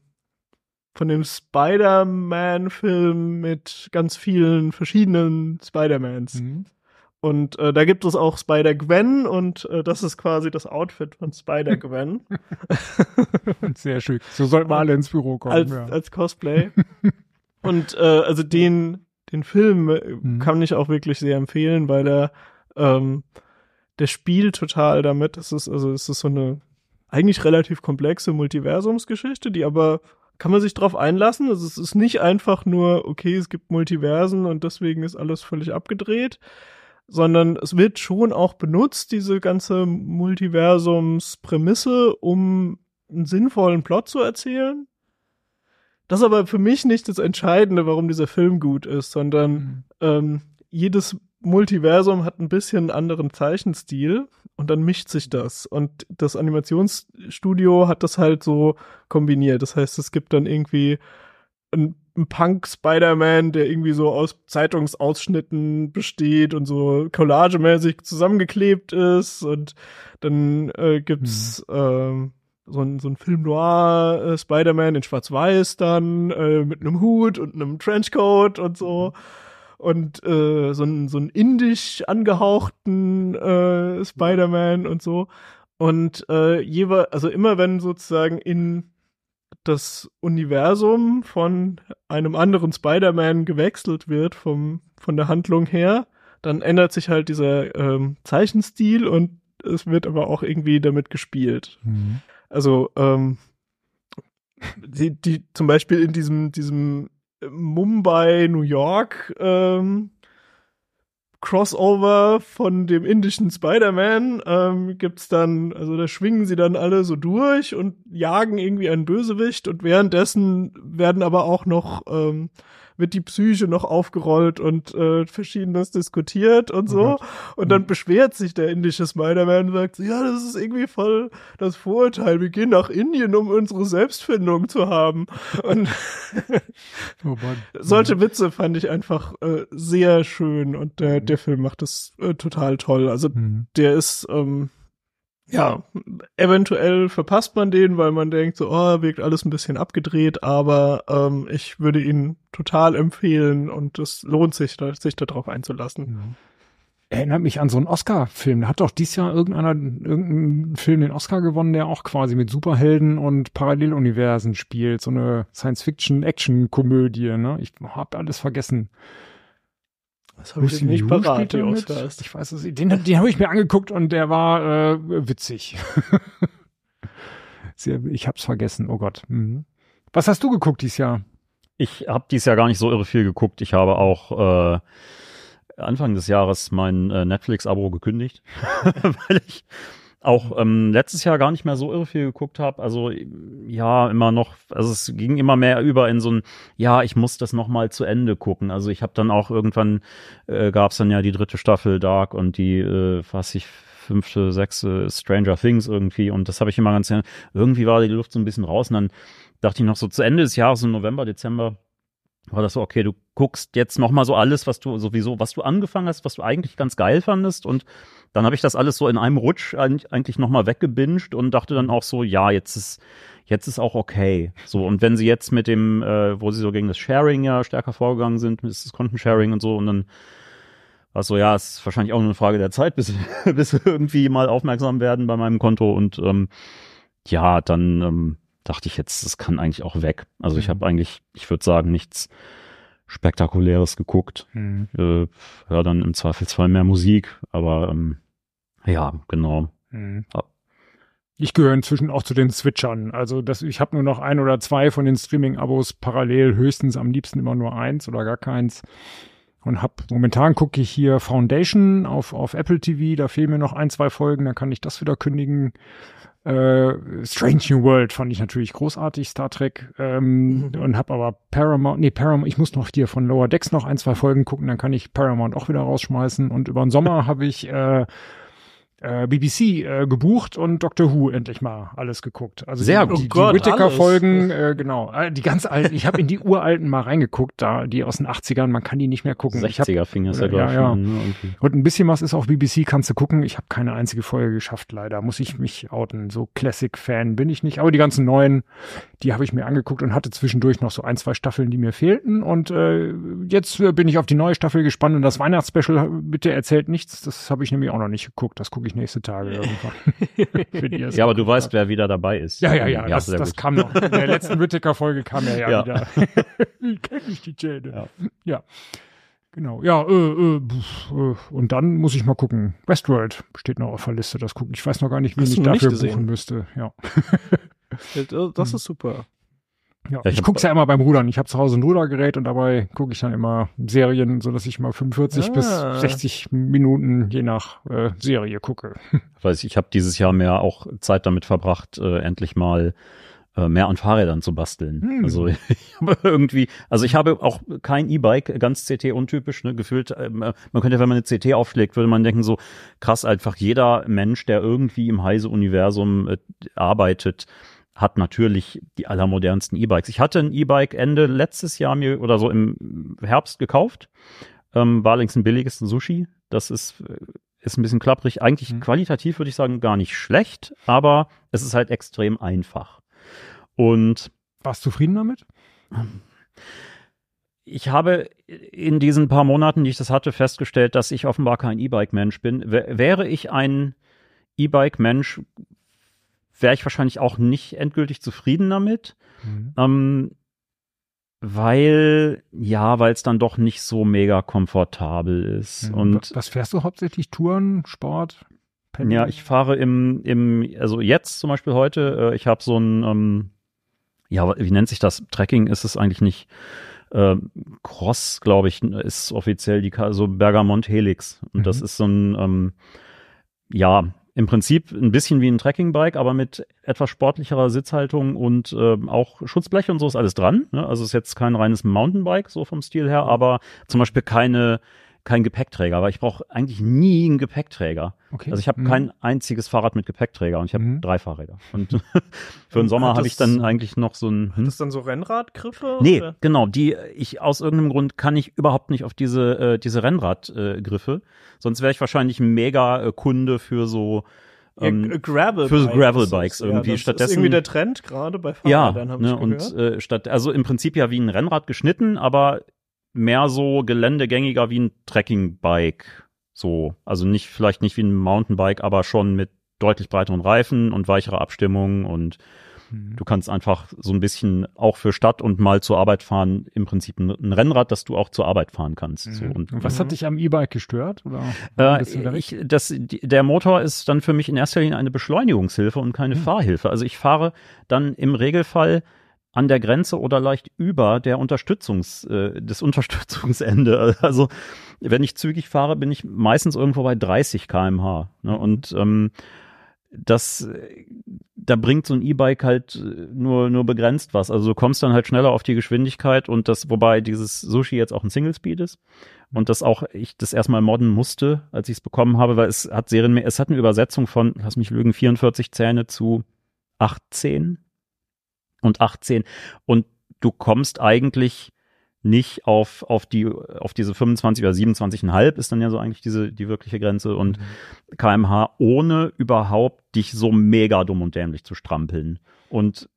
dem Spider-Man-Film mit ganz vielen verschiedenen Spider-Mans. Mhm. Und äh, da gibt es auch Spider-Gwen und äh, das ist quasi das Outfit von Spider-Gwen Sehr schön. So sollten wir alle ins Büro kommen. als, ja. als Cosplay. und äh, also den, den Film äh, Mhm. kann ich auch wirklich sehr empfehlen, weil der, ähm, der spielt total damit. Es ist, also es ist so eine eigentlich relativ komplexe Multiversumsgeschichte, die aber kann man sich drauf einlassen. Also es ist nicht einfach nur, okay, es gibt Multiversen und deswegen ist alles völlig abgedreht, sondern es wird schon auch benutzt, diese ganze Multiversumsprämisse, um einen sinnvollen Plot zu erzählen. Das ist aber für mich nicht das Entscheidende, warum dieser Film gut ist, sondern Mhm. ähm, jedes Multiversum hat ein bisschen einen anderen Zeichenstil und dann mischt sich das. Und das Animationsstudio hat das halt so kombiniert. Das heißt, es gibt dann irgendwie einen, einen Punk-Spider-Man, der irgendwie so aus Zeitungsausschnitten besteht und so collagemäßig zusammengeklebt ist. Und dann äh, gibt's ähm, so ein, so ein Film Noir äh, Spider-Man in Schwarz-Weiß dann äh, mit einem Hut und einem Trenchcoat und so und äh, so ein so ein indisch angehauchten äh, Spider-Man und so und äh, jeweils also immer wenn sozusagen in das Universum von einem anderen Spider-Man gewechselt wird vom von der Handlung her, dann ändert sich halt dieser ähm, Zeichenstil und es wird aber auch irgendwie damit gespielt. Mhm. Also, ähm, die, die zum Beispiel in diesem, diesem Mumbai, New York, ähm, Crossover von dem indischen Spider-Man ähm, gibt's dann, also da schwingen sie dann alle so durch und jagen irgendwie einen Bösewicht und währenddessen werden aber auch noch ähm, wird die Psyche noch aufgerollt und äh, verschiedenes diskutiert und so. Oh und dann beschwert sich der indische Spider-Man und sagt, ja, das ist irgendwie voll das Vorurteil. Wir gehen nach Indien, um unsere Selbstfindung zu haben. Und Oh solche Witze fand ich einfach äh, sehr schön und der, der Film macht das äh, total toll. Also Mhm. der ist, ähm, ja, eventuell verpasst man den, weil man denkt, so, oh, wirkt alles ein bisschen abgedreht, aber ähm, ich würde ihn total empfehlen und es lohnt sich, da, sich darauf einzulassen. Mhm. Erinnert mich an so einen Oscar-Film. Da hat doch dieses Jahr irgendeiner, irgendein Film den Oscar gewonnen, der auch quasi mit Superhelden und Paralleluniversen spielt. So eine Science-Fiction-Action-Komödie, ne? Ich hab alles vergessen. Das habe ich nicht Liu parat, die? Oscars. Ich weiß es nicht. Den, den habe ich mir angeguckt und der war äh, witzig. Sehr, ich hab's vergessen, oh Gott. Mhm. Was hast du geguckt dieses Jahr? Ich habe dieses Jahr gar nicht so irre viel geguckt. Ich habe auch äh, Anfang des Jahres mein äh, Netflix-Abo gekündigt, weil ich auch ähm, letztes Jahr gar nicht mehr so irre viel geguckt habe. Also ja, immer noch, also es ging immer mehr über in so ein, ja, ich muss das noch mal zu Ende gucken. Also ich habe dann auch irgendwann, äh, gab es dann ja die dritte Staffel Dark und die, äh, was ich, fünfte, sechste Stranger Things irgendwie und das habe ich immer ganz, irgendwie war die Luft so ein bisschen raus und dann dachte ich noch so zu Ende des Jahres, im November, Dezember, war das so, okay, du guckst jetzt noch mal so alles, was du sowieso, was du angefangen hast, was du eigentlich ganz geil fandest und dann habe ich das alles so in einem Rutsch eigentlich noch mal weggebinged und dachte dann auch so, ja, jetzt ist jetzt ist auch okay. So und wenn sie jetzt mit dem, äh, wo sie so gegen das Sharing ja stärker vorgegangen sind, ist das Content Sharing und so und dann war so, ja, ist wahrscheinlich auch nur eine Frage der Zeit, bis bis irgendwie mal aufmerksam werden bei meinem Konto und ähm, ja, dann ähm, dachte ich jetzt, das kann eigentlich auch weg. Also ich Mhm. habe eigentlich, ich würde sagen, nichts Spektakuläres geguckt. Hm. Äh, ja, dann im Zweifelsfall mehr Musik, aber ähm, ja, genau. Hm. Ja. Ich gehöre inzwischen auch zu den Switchern. Also das, ich habe nur noch ein oder zwei von den Streaming-Abos parallel, höchstens am liebsten immer nur eins oder gar keins. Und hab momentan gucke ich hier Foundation auf, auf Apple TV, da fehlen mir noch ein, zwei Folgen, dann kann ich das wieder kündigen. Äh, Strange New World fand ich natürlich großartig, Star Trek. Ähm, Mhm. Und hab aber Paramount, nee, Paramount, ich muss noch hier von Lower Decks noch ein, zwei Folgen gucken, dann kann ich Paramount auch wieder rausschmeißen. Und über den Sommer habe ich äh, äh, BBC äh, gebucht und Doctor Who endlich mal alles geguckt. Also Sehr die, gut. die, Oh die Whittaker-Folgen, alles. äh, genau, äh, die ganz alten, ich habe in die uralten mal reingeguckt, da die aus den 80ern, man kann die nicht mehr gucken. Ich hab, 60er fing das ja, Ja, glaube ich, ja. an. Ne? und ein bisschen was ist auf BBC, kannst du gucken. Ich habe keine einzige Folge geschafft, leider. Muss ich mich outen. So Classic-Fan bin ich nicht. Aber die ganzen neuen, die habe ich mir angeguckt und hatte zwischendurch noch so ein, zwei Staffeln, die mir fehlten. Und äh, jetzt äh, bin ich auf die neue Staffel gespannt. Und das Weihnachtsspecial, bitte erzählt nichts. Das habe ich nämlich auch noch nicht geguckt. Das gucke ich nächste Tage irgendwann. Für die es Ja, aber du weißt, wer wieder dabei ist. Ja, ja, ja, das, sehr das gut. kam noch. In der letzten Whittaker-Folge kam er ja, Ja. wieder. Kenn ich die Jane. Ja. ja. Genau, ja, äh, äh, pf, äh, und dann muss ich mal gucken. Westworld steht noch auf der Liste, das gucken. Ich weiß noch gar nicht, wie Hast ich dafür buchen müsste. Ja, Das das ist super. Ja. Ja, ich ich hab- guck's ja immer beim Rudern. Ich habe zu Hause ein Rudergerät und dabei gucke ich dann immer Serien, so dass ich mal 45 bis Ah. 60 Minuten je nach äh, Serie gucke. Weiß ich, ich habe dieses Jahr mehr auch Zeit damit verbracht, äh, endlich mal äh, mehr an Fahrrädern zu basteln. Hm. Also ich habe irgendwie, also ich habe auch kein E-Bike, ganz CT untypisch, ne, gefühlt, äh, man könnte, wenn man eine CT aufschlägt, würde man denken so, krass, einfach jeder Mensch, der irgendwie im Heise-Universum äh, arbeitet, hat natürlich die allermodernsten E-Bikes. Ich hatte ein E-Bike Ende letztes Jahr mir oder so im Herbst gekauft. Ähm, war allerdings ein billiges Sushi. Das ist, äh, ist ein bisschen klapprig. Eigentlich Mhm. qualitativ würde ich sagen gar nicht schlecht, aber es ist halt extrem einfach. Und Warst du zufrieden damit? ich habe in diesen paar Monaten, die ich das hatte, festgestellt, dass ich offenbar kein E-Bike-Mensch bin. W wäre ich ein E-Bike-Mensch, wäre ich wahrscheinlich auch nicht endgültig zufrieden damit. Ähm, weil, ja, weil es dann doch nicht so mega komfortabel ist. Mhm. Und was fährst du hauptsächlich? Touren, Sport? Pendeln? ja, ich fahre im, im, also jetzt zum Beispiel heute, äh, ich habe so ein, ähm, ja, wie nennt sich das? Trekking ist es eigentlich nicht. Äh, Cross, glaube ich, ist offiziell die, Ka- so Bergamont Helix. Und das Mhm. ist so ein, ähm, ja, im Prinzip ein bisschen wie ein Trekkingbike, aber mit etwas sportlicherer Sitzhaltung und ähm, auch Schutzblech und so ist alles dran. Ne? Also ist jetzt kein reines Mountainbike so vom Stil her, aber zum Beispiel keine kein Gepäckträger, weil ich brauche eigentlich nie einen Gepäckträger. Okay. Also ich habe Mhm. kein einziges Fahrrad mit Gepäckträger und ich habe Mhm. drei Fahrräder. Und für den Sommer habe ich dann eigentlich noch so ein. Hat das dann so Rennradgriffe? Nee, oder? genau, die ich aus irgendeinem Grund kann ich überhaupt nicht auf diese äh, diese Rennradgriffe. Äh. Sonst wäre ich wahrscheinlich ein mega äh, Kunde für so Ja, ähm, G- Gravel für so Bike Gravelbikes ist es. irgendwie. Ja, das Stattdessen- ist irgendwie der Trend gerade bei ja, Fahrrädern, habe ne, und äh, statt also im Prinzip ja wie ein Rennrad geschnitten, aber mehr so geländegängiger wie ein Trekkingbike. So, also nicht vielleicht nicht wie ein Mountainbike, aber schon mit deutlich breiteren Reifen und weicherer Abstimmung und Mhm. Du kannst einfach so ein bisschen auch für Stadt und mal zur Arbeit fahren, im Prinzip ein, Rennrad, das du auch zur Arbeit fahren kannst. So, Mhm. und, Und was Mhm. hat dich am E-Bike gestört? Oder äh, ich, das, die, der Motor ist dann für mich in erster Linie eine Beschleunigungshilfe und keine Mhm. Fahrhilfe. Also ich fahre dann im Regelfall an der Grenze oder leicht über der Unterstützungs, äh, des Unterstützungsende. Also wenn ich zügig fahre, bin ich meistens irgendwo bei 30 kmh. Ne? Und ähm, das, da bringt so ein E-Bike halt nur, nur begrenzt was. Also du kommst dann halt schneller auf die Geschwindigkeit und das, wobei dieses Sushi jetzt auch ein Single Speed ist und das auch ich das erstmal modden musste, als ich es bekommen habe, weil es hat Serien, es hat eine Übersetzung von, lass mich lügen, 44 Zähne zu 18 und 18 und du kommst eigentlich nicht auf, auf die, auf diese 25 oder 27,5 ist dann ja so eigentlich diese, die wirkliche Grenze und Mhm. kmh, ohne überhaupt dich so mega dumm und dämlich zu strampeln. Und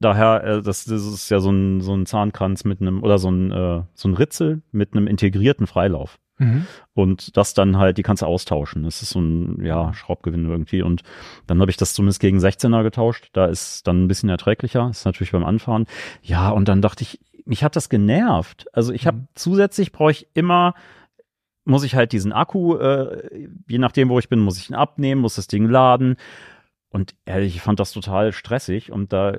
daher, äh, das, das ist ja so ein, so ein Zahnkranz mit einem, oder so ein, äh, so ein Ritzel mit einem integrierten Freilauf. Mhm. Und das dann halt, die kannst du austauschen. Das ist so ein, ja, Schraubgewinn irgendwie. Und dann habe ich das zumindest gegen 16er getauscht. Da ist dann ein bisschen erträglicher. Ist natürlich beim Anfahren. Ja, und dann dachte ich, mich hat das genervt. Also ich habe Mhm. zusätzlich brauche ich immer, muss ich halt diesen Akku, äh, je nachdem, wo ich bin, muss ich ihn abnehmen, muss das Ding laden. Und ehrlich, ich fand das total stressig. Und da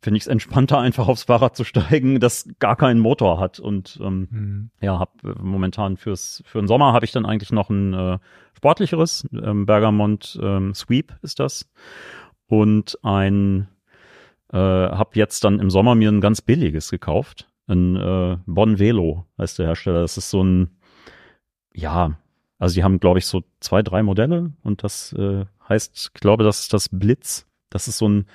finde ich es entspannter, einfach aufs Fahrrad zu steigen, das gar keinen Motor hat. Und ähm, Mhm. ja, hab äh, momentan fürs für den Sommer habe ich dann eigentlich noch ein äh, sportlicheres ähm, Bergamont ähm, Sweep ist das und ein äh, habe jetzt dann im Sommer mir ein ganz billiges gekauft, ein äh, Bon Velo heißt der Hersteller. Das ist so ein ja, also die haben glaube ich so zwei drei Modelle und das äh, heißt, ich glaube, das ist das Blitz. Das ist so ein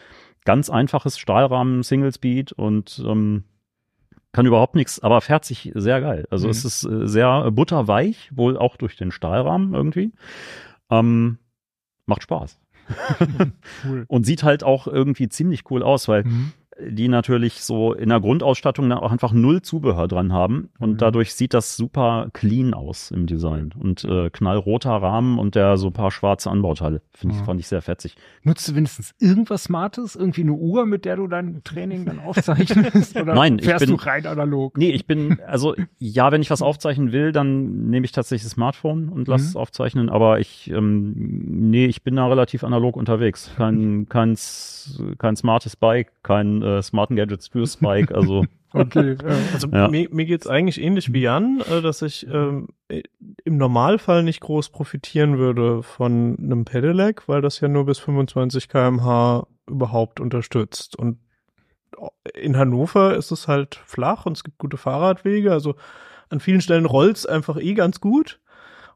ganz einfaches Stahlrahmen Single Speed und ähm, kann überhaupt nichts, aber fährt sich sehr geil. Also Mhm. es ist äh, sehr butterweich, wohl auch durch den Stahlrahmen irgendwie. Ähm, macht Spaß. Cool. Und sieht halt auch irgendwie ziemlich cool aus, weil Mhm. Die natürlich so in der Grundausstattung dann auch einfach null Zubehör dran haben. Und Mhm. dadurch sieht das super clean aus im Design. Und äh, knallroter Rahmen und der so ein paar schwarze Anbauteile. Finde ich, Ja. fand ich sehr fetzig. Nutzt du wenigstens irgendwas Smartes? Irgendwie eine Uhr, mit der du dein Training dann aufzeichnest? Oder Nein, ich fährst bin- du rein analog? Nee, ich bin, also ja, wenn ich was aufzeichnen will, dann nehme ich tatsächlich das Smartphone und lass Mhm. es aufzeichnen, aber ich, ähm, nee, ich bin da relativ analog unterwegs. Kein, kein, kein smartes Bike, kein äh, smarten Gadgets fürs Bike, also Okay. ja. Also Ja. mir, mir geht's eigentlich ähnlich wie Jan, äh, dass ich ähm, äh, im Normalfall nicht groß profitieren würde von einem Pedelec, weil das ja nur bis 25 km/h überhaupt unterstützt. Und in Hannover ist es halt flach und es gibt gute Fahrradwege. Also an vielen Stellen rollt's einfach eh ganz gut.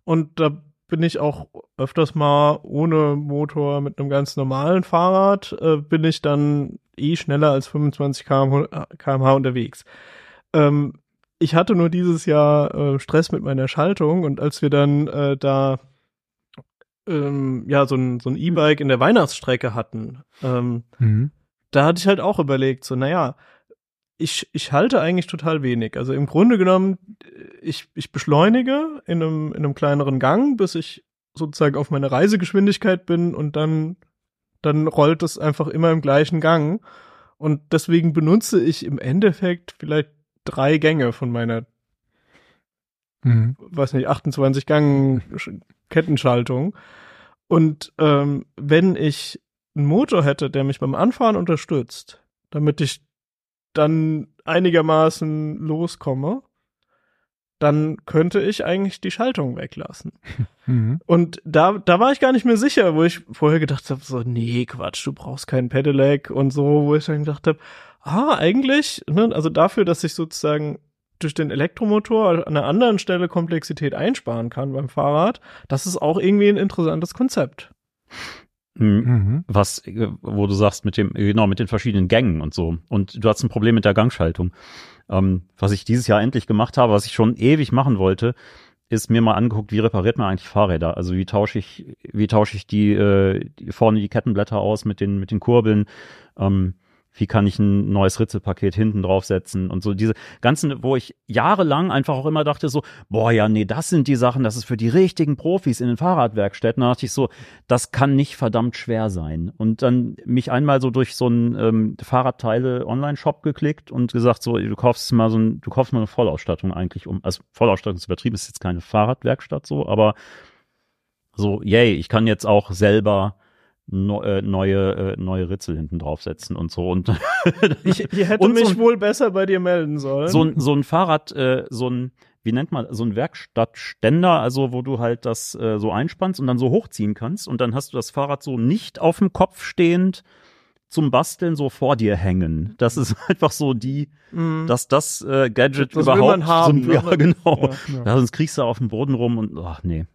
Und da bin ich auch öfters mal ohne Motor mit einem ganz normalen Fahrrad, äh, bin ich dann eh schneller als 25 km/h kmh unterwegs. Ähm, ich hatte nur dieses Jahr äh, Stress mit meiner Schaltung und als wir dann äh, da ähm, ja so ein, so ein E-Bike in der Weihnachtsstrecke hatten, ähm, Mhm. da hatte ich halt auch überlegt, so, naja, ich, ich halte eigentlich total wenig. Also im Grunde genommen, ich, ich beschleunige in einem, in einem kleineren Gang, bis ich sozusagen auf meine Reisegeschwindigkeit bin und dann, dann rollt es einfach immer im gleichen Gang. Und deswegen benutze ich im Endeffekt vielleicht drei Gänge von meiner, Mhm. weiß nicht, 28 Gang Sch- Kettenschaltung. Und ähm, wenn ich einen Motor hätte, der mich beim Anfahren unterstützt, damit ich dann einigermaßen loskomme, dann könnte ich eigentlich die Schaltung weglassen. Mhm. Und da, da war ich gar nicht mehr sicher, wo ich vorher gedacht habe, so, nee, Quatsch, du brauchst keinen Pedelec und so, wo ich dann gedacht habe, ah, eigentlich, ne, also dafür, dass ich sozusagen durch den Elektromotor an einer anderen Stelle Komplexität einsparen kann beim Fahrrad, das ist auch irgendwie ein interessantes Konzept. Mh, Mhm. was, äh, wo du sagst, mit dem, genau, mit den verschiedenen Gängen und so. Und du hast ein Problem mit der Gangschaltung. Ähm, was ich dieses Jahr endlich gemacht habe, was ich schon ewig machen wollte, ist mir mal angeguckt, wie repariert man eigentlich Fahrräder? Also wie tausche ich, wie tausche ich die, äh, die vorne die Kettenblätter aus mit den, mit den Kurbeln? Ähm, wie kann ich ein neues Ritzelpaket hinten draufsetzen und so diese ganzen, wo ich jahrelang einfach auch immer dachte so, boah, ja, nee, das sind die Sachen, das ist für die richtigen Profis in den Fahrradwerkstätten. Da dachte ich so, das kann nicht verdammt schwer sein. Und dann mich einmal so durch so einen ähm, Fahrradteile-Online-Shop geklickt und gesagt so, du kaufst mal so ein, du kaufst mal eine Vollausstattung eigentlich um, also Vollausstattung ist übertrieben, ist jetzt keine Fahrradwerkstatt so, aber so, yay, ich kann jetzt auch selber äh, neue, äh, neue Ritzel hinten draufsetzen und so. Und Ich, ich hätte Und so mich ein- wohl besser bei dir melden sollen. so ein, so ein Fahrrad, äh, so ein, wie nennt man, so ein Werkstattständer, also wo du halt das äh, so einspannst und dann so hochziehen kannst und dann hast du das Fahrrad so nicht auf dem Kopf stehend zum Basteln so vor dir hängen. Das ist einfach so die, Mhm. dass das äh, Gadget Das will überhaupt man haben, so, ne? ja genau. Ja. Ja. Ja, sonst kriegst du auf dem Boden rum und ach nee.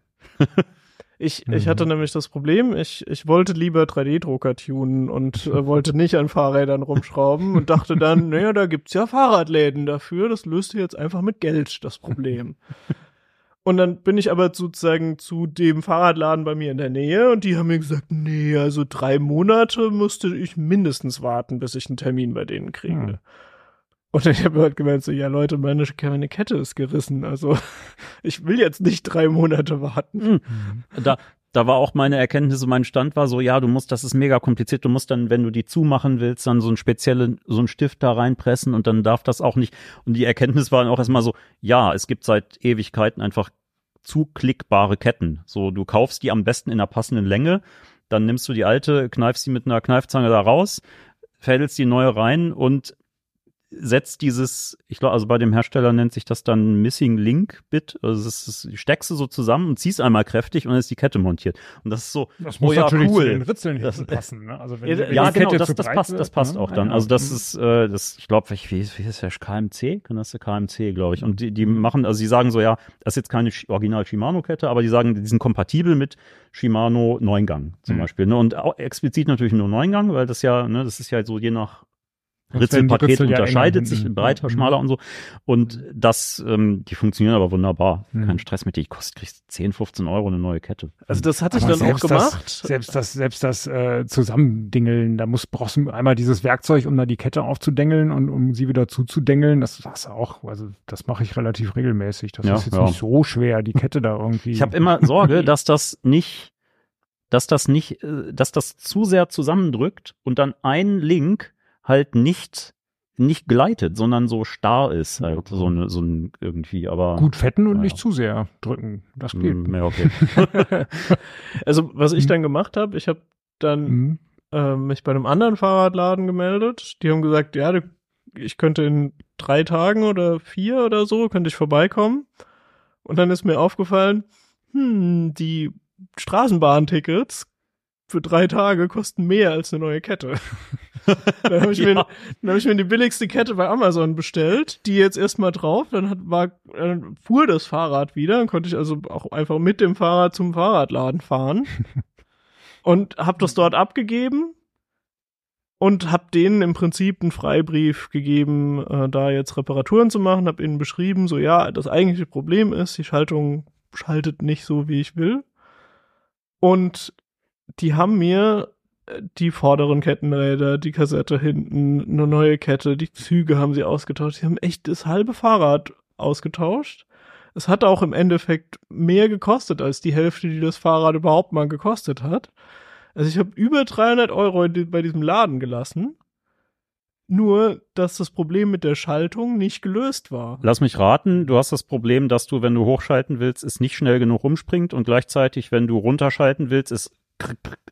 Ich, ich Mhm. hatte nämlich das Problem, ich, ich wollte lieber 3D-Drucker tunen und äh, wollte nicht an Fahrrädern rumschrauben und dachte dann, naja, da gibt's ja Fahrradläden dafür, das löst ihr jetzt einfach mit Geld, das Problem. Und dann bin ich aber sozusagen zu dem Fahrradladen bei mir in der Nähe und die haben mir gesagt, nee, also drei Monate musste ich mindestens warten, bis ich einen Termin bei denen kriege. Hm. Und ich habe halt gemeint, so, ja Leute, meine, meine Kette ist gerissen, also ich will jetzt nicht drei Monate warten. Hm. Da, da war auch meine Erkenntnis, mein Stand war so, ja, du musst, das ist mega kompliziert, du musst dann, wenn du die zumachen willst, dann so ein spezielle, so einen Stift da reinpressen und dann darf das auch nicht. Und die Erkenntnis war dann auch erstmal so, ja, es gibt seit Ewigkeiten einfach zuklickbare Ketten. So, du kaufst die am besten in der passenden Länge, dann nimmst du die alte, kneifst die mit einer Kneifzange da raus, fädelst die neue rein und setzt dieses, ich glaube, also bei dem Hersteller nennt sich das dann Missing Link Bit. Also das ist, steckst du so zusammen und ziehst einmal kräftig und dann ist die Kette montiert. Und das ist so, Das oh muss ja, natürlich cool. zu den Ritzeln Das- passen. Ne? Also wenn, Ja, wenn ja, genau, Kette das, das passt, wird, das passt ne? auch dann. Also das ist, äh, das, ich glaube, wie, wie ist der KMC? Kann das KMC, glaube ich. Und die, die machen, also sie sagen so, ja, das ist jetzt keine Original Shimano-Kette, aber die sagen, die sind kompatibel mit Shimano Neungang zum Mhm. Beispiel. Ne? Und auch explizit natürlich nur Neungang, weil das ja, ne, das ist ja so je nach Ritzelpaket Ritzel ja enger unterscheidet sich, hinten. breiter, Mhm. schmaler und so. Und das, ähm, die funktionieren aber wunderbar. Mhm. Kein Stress mit die kostet, kriegst 10, 15 Euro eine neue Kette. Also das hatte ich Aber dann auch gemacht. Das, selbst das, selbst das äh, Zusammendingeln, da muss brauchst du einmal dieses Werkzeug, um da die Kette aufzudengeln und um sie wieder zuzudengeln. Das das auch, also das mache ich relativ regelmäßig. Das Ja, ist jetzt ja. nicht so schwer, die Kette da irgendwie. Ich habe immer Sorge, dass das nicht, dass das nicht, äh, dass das zu sehr zusammendrückt und dann ein Link halt nicht nicht gleitet, sondern so starr ist, halt so, eine, so ein irgendwie, aber gut fetten und Ja, nicht zu sehr drücken. Das geht. Mm, ja, okay. Also was ich Mhm. dann gemacht habe, ich habe dann Mhm. äh, mich bei einem anderen Fahrradladen gemeldet. Die haben gesagt, ja, du, ich könnte in drei Tagen oder vier oder so, könnte ich vorbeikommen. Und dann ist mir aufgefallen, hm, die Straßenbahntickets für drei Tage kosten mehr als eine neue Kette. dann habe ich, mir, Ja. dann hab ich mir die billigste Kette bei Amazon bestellt, die jetzt erstmal drauf, dann hat, war, dann fuhr das Fahrrad wieder, dann konnte ich also auch einfach mit dem Fahrrad zum Fahrradladen fahren und habe das dort abgegeben und habe denen im Prinzip einen Freibrief gegeben, äh, da jetzt Reparaturen zu machen, habe ihnen beschrieben, so ja, das eigentliche Problem ist, die Schaltung schaltet nicht so, wie ich will. Und die haben mir äh, die vorderen Kettenräder, die Kassette hinten, eine neue Kette, die Züge haben sie ausgetauscht. Sie haben echt das halbe Fahrrad ausgetauscht. Es hat auch im Endeffekt mehr gekostet als die Hälfte, die das Fahrrad überhaupt mal gekostet hat. Also ich habe über 300 Euro bei diesem Laden gelassen. Nur, dass das Problem mit der Schaltung nicht gelöst war. Lass mich raten, du hast das Problem, dass du, wenn du hochschalten willst, es nicht schnell genug umspringt und gleichzeitig, wenn du runterschalten willst, es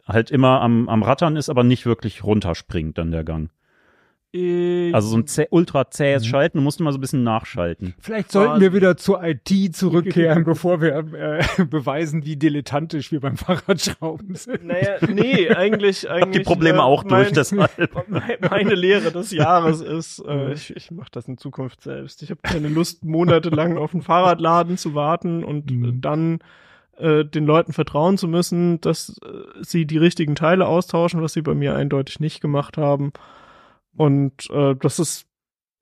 halt immer am, am Rattern ist, aber nicht wirklich runterspringt dann der Gang. Äh, Also so ein zäh, ultra zähes Mhm. Schalten, du musst immer so ein bisschen nachschalten. Vielleicht sollten wir wieder zur IT zurückkehren, bevor wir äh, beweisen, wie dilettantisch wir beim Fahrradschrauben sind. Naja, nee, eigentlich, Ich eigentlich. hab die Probleme äh, auch durch, mein- deshalb. Me- Meine Lehre des Jahres ist, äh, ich, ich mache das in Zukunft selbst. Ich habe keine Lust, monatelang auf einen Fahrradladen zu warten und Mhm. äh, dann äh, den Leuten vertrauen zu müssen, dass äh, sie die richtigen Teile austauschen, was sie bei mir eindeutig nicht gemacht haben. Und äh, das ist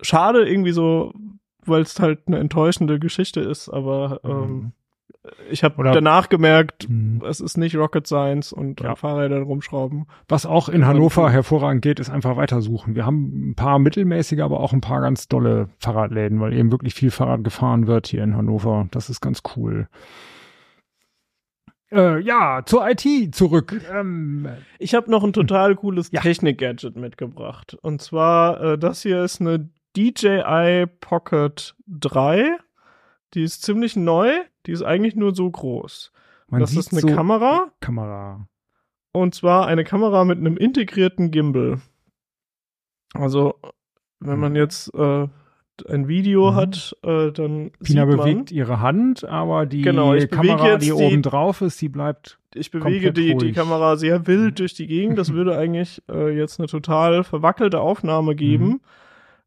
schade irgendwie so, weil es halt eine enttäuschende Geschichte ist, aber ähm, ich habe danach gemerkt, Mhm. es ist nicht Rocket Science und Ja. an Fahrrädern rumschrauben. Was auch in Hannover hervorragend geht, ist einfach weitersuchen. Wir haben ein paar mittelmäßige, aber auch ein paar ganz dolle Fahrradläden, weil eben wirklich viel Fahrrad gefahren wird hier in Hannover. Das ist ganz cool. Äh, ja, zur IT zurück. Ähm, Ich habe noch ein total cooles Ja. Technik-Gadget mitgebracht. Und zwar, äh, das hier ist eine DJI Pocket 3. Die ist ziemlich neu. Die ist eigentlich nur so groß. man das ist eine so Kamera. Kamera. Und zwar eine Kamera mit einem integrierten Gimbal. Also, wenn man jetzt äh, ein Video Mhm. hat, äh, dann Pina sieht man, bewegt ihre Hand, aber die Genau, Kamera, jetzt die, die- oben drauf ist, die bleibt. ich bewege die, die ruhig. Kamera sehr wild durch die Gegend. Das würde eigentlich äh, jetzt eine total verwackelte Aufnahme geben. Mhm.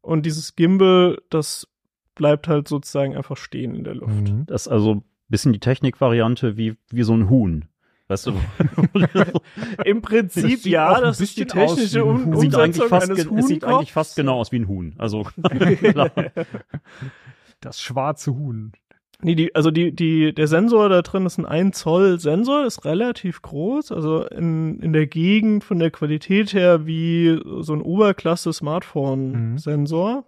Und dieses Gimbal, das bleibt halt sozusagen einfach stehen in der Luft. Mhm. Das ist also ein bisschen die Technikvariante wie, wie so ein Huhn. Weißt du? Im Prinzip ja, ein das ist die bisschen aus technische um Huhn. sieht eigentlich Umsetzung fast, eines es sieht eigentlich fast genau aus wie ein Huhn. Also. Das schwarze Huhn. Nee, die, also die, die, der Sensor da drin ist ein 1 Zoll Sensor, ist relativ groß, also in, in der Gegend von der Qualität her wie so ein Oberklasse Smartphone Sensor.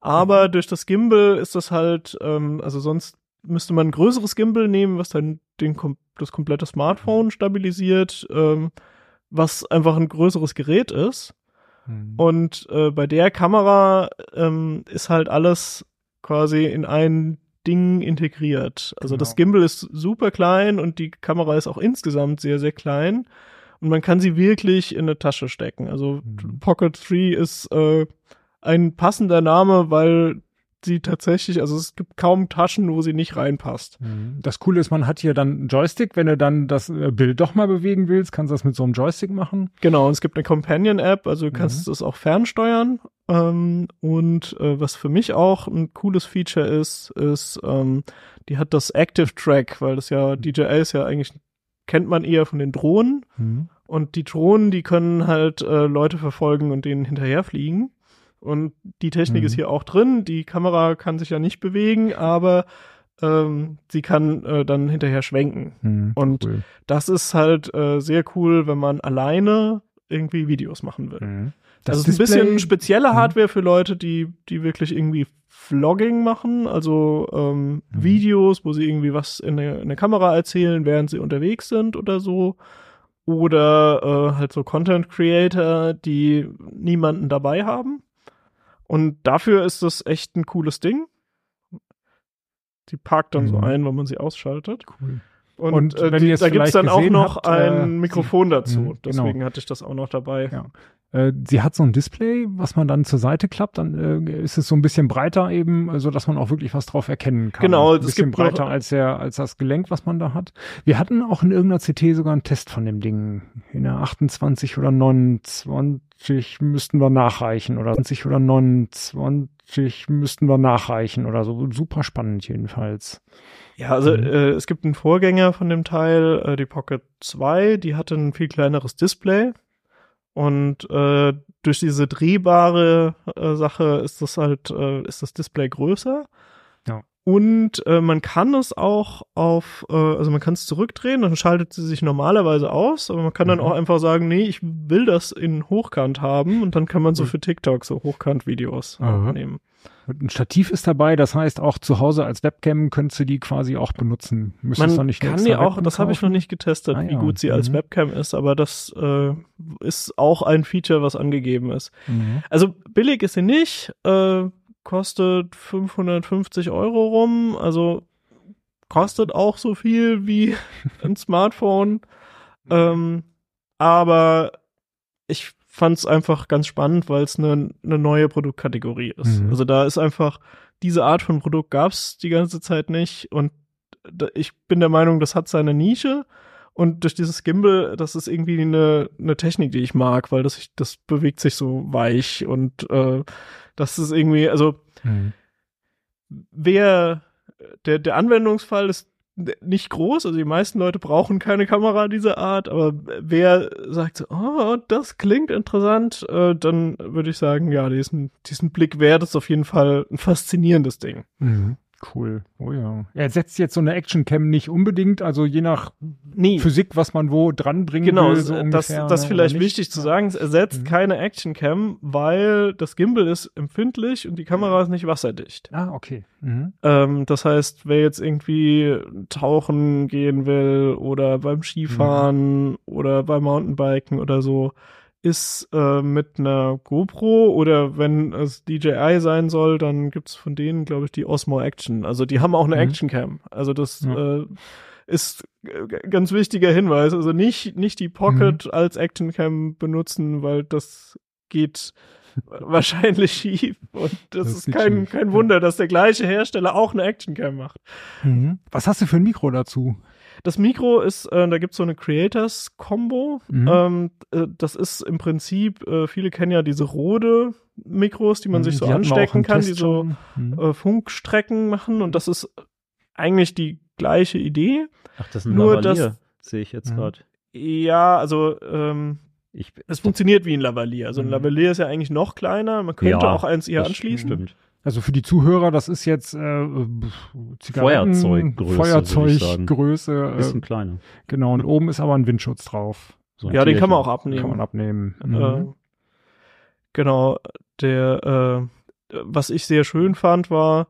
Aber durch das Gimbal ist das halt, ähm, also sonst müsste man ein größeres Gimbal nehmen, was dann den, das komplette Smartphone stabilisiert, ähm, was einfach ein größeres Gerät ist. Mhm. Und äh, bei der Kamera ähm, ist halt alles quasi in ein Ding integriert. Also Genau. das Gimbal ist super klein und die Kamera ist auch insgesamt sehr, sehr klein. Und man kann sie wirklich in eine Tasche stecken. Also Mhm. Pocket 3 ist äh, ein passender Name, weil sie tatsächlich, also es gibt kaum Taschen, wo sie nicht reinpasst. Mhm. Das Coole ist, man hat hier dann einen Joystick. Wenn du dann das äh, Bild doch mal bewegen willst, kannst du das mit so einem Joystick machen. Genau, und es gibt eine Companion-App, also du kannst Mhm. es auch fernsteuern. Ähm, und äh, was für mich auch ein cooles Feature ist, ist, ähm, die hat das Active Track, weil das ja DJI ist ja eigentlich, kennt man eher von den Drohnen. Mhm. Und die Drohnen, die können halt äh, Leute verfolgen und denen hinterherfliegen. Und die Technik Mhm. ist hier auch drin. Die Kamera kann sich ja nicht bewegen, aber ähm, sie kann äh, dann hinterher schwenken. Mhm. Und Cool. Das ist halt äh, sehr cool, wenn man alleine irgendwie Videos machen will. Mhm. Das, ist ein bisschen spezielle Hardware für Leute, die, die wirklich irgendwie Vlogging machen, also ähm, Mhm. Videos, wo sie irgendwie was in der, in der Kamera erzählen, während sie unterwegs sind oder so. Oder äh, halt so Content Creator, die niemanden dabei haben. Und dafür ist das echt ein cooles Ding. Die parkt dann so Mhm. ein, wenn man sie ausschaltet. Cool. Und, Und äh, die, es da gibt's vielleicht dann auch noch habt, ein äh, Mikrofon dazu. Mhm, genau. Deswegen hatte ich das auch noch dabei. Ja. Äh, sie hat so ein Display, was man dann zur Seite klappt, dann äh, ist es so ein bisschen breiter eben, äh, so dass man auch wirklich was drauf erkennen kann. Genau, ein es bisschen gibt breiter als der, als das Gelenk, was man da hat. Wir hatten auch in irgendeiner CT sogar einen Test von dem Ding. In der 28 oder 29 müssten wir nachreichen oder 20 oder 29 müssten wir nachreichen oder so. Super spannend jedenfalls. Ja, also Mhm. äh, es gibt einen Vorgänger von dem Teil, äh, die Pocket 2, die hatte ein viel kleineres Display. Und äh, durch diese drehbare äh, Sache ist das halt, äh, ist das Display größer. Ja. Und äh, man kann es auch auf, äh, also man kann es zurückdrehen, dann schaltet sie sich normalerweise aus, aber man kann dann Mhm. auch einfach sagen, nee, ich will das in Hochkant haben und dann kann man so für TikTok so Hochkant-Videos Aha. aufnehmen. Und ein Stativ ist dabei, das heißt auch zu Hause als Webcam könntest du die quasi auch benutzen. Müsstest Man dann nicht kann die auch, Webcam das habe ich noch nicht getestet, Ah, wie ja. gut sie als Mhm. Webcam ist, aber das äh, ist auch ein Feature, was angegeben ist. Mhm. Also billig ist sie nicht, äh, kostet 550 Euro rum, also kostet auch so viel wie ein Smartphone. Ähm, aber ich fand es einfach ganz spannend, weil es eine ne neue Produktkategorie ist. Mhm. Also da ist einfach, diese Art von Produkt gab's die ganze Zeit nicht und ich bin der Meinung, das hat seine Nische und durch dieses Gimbal, das ist irgendwie eine, eine Technik, die ich mag, weil das, sich- das bewegt sich so weich und äh, das ist irgendwie, also Mhm. wer der, der Anwendungsfall ist nicht groß, also die meisten Leute brauchen keine Kamera dieser Art, aber wer sagt so, oh, das klingt interessant, äh, dann würde ich sagen, ja, diesen, diesen Blick wert ist auf jeden Fall ein faszinierendes Ding. Mhm. Cool. Oh ja. Er ersetzt jetzt so eine Actioncam nicht unbedingt, also je nach Nee, Physik, was man wo dranbringen genau, will. das, So das, ungefähr, das ne, vielleicht wichtig zu sagen, es ersetzt Mhm. keine Actioncam, weil das Gimbal ist empfindlich und die Kamera ist nicht wasserdicht. Ah, okay. Mhm. Ähm, das heißt, wer jetzt irgendwie tauchen gehen will oder beim Skifahren oder beim Mountainbiken oder so, ist äh, mit einer GoPro oder wenn es DJI sein soll, dann gibt's von denen, glaube ich, die Osmo Action. Also die haben auch eine Mhm. Actioncam. Also das Ja. äh, ist äh, ganz wichtiger Hinweis. Also nicht, nicht die Pocket Mhm. als Actioncam benutzen, weil das geht wahrscheinlich schief. Und das, Das ist kein, schief, kein. Wunder, dass der gleiche Hersteller auch eine Actioncam macht. Mhm. Was hast du für ein Mikro dazu? Das Mikro ist, äh, da gibt's so eine Creators-Kombo. Mhm. Ähm, äh, das ist im Prinzip, äh, viele kennen ja diese Rode Mikros, die man sich so Mhm. Wir auch anstecken kann, Test die so. Mhm. äh, Funkstrecken machen. Und das ist eigentlich die gleiche Idee. Ach, das ist ein Nur Lavalier. sehe ich jetzt Mhm. gerade. Ja, also ähm, Ich, es funktioniert wie ein Lavalier. Also ein Mhm. Lavalier ist ja eigentlich noch kleiner. Man könnte Ja, auch eins hier anschließen. Stimmt. Also für die Zuhörer, das ist jetzt äh, Feuerzeuggröße. Feuerzeuggröße. Bisschen Äh, kleiner. genau, und oben ist aber ein Windschutz drauf. So ein Ja, den kann man Tierchen. auch abnehmen. Kann man abnehmen. Mhm. Äh, genau, der, äh, was ich sehr schön fand, war,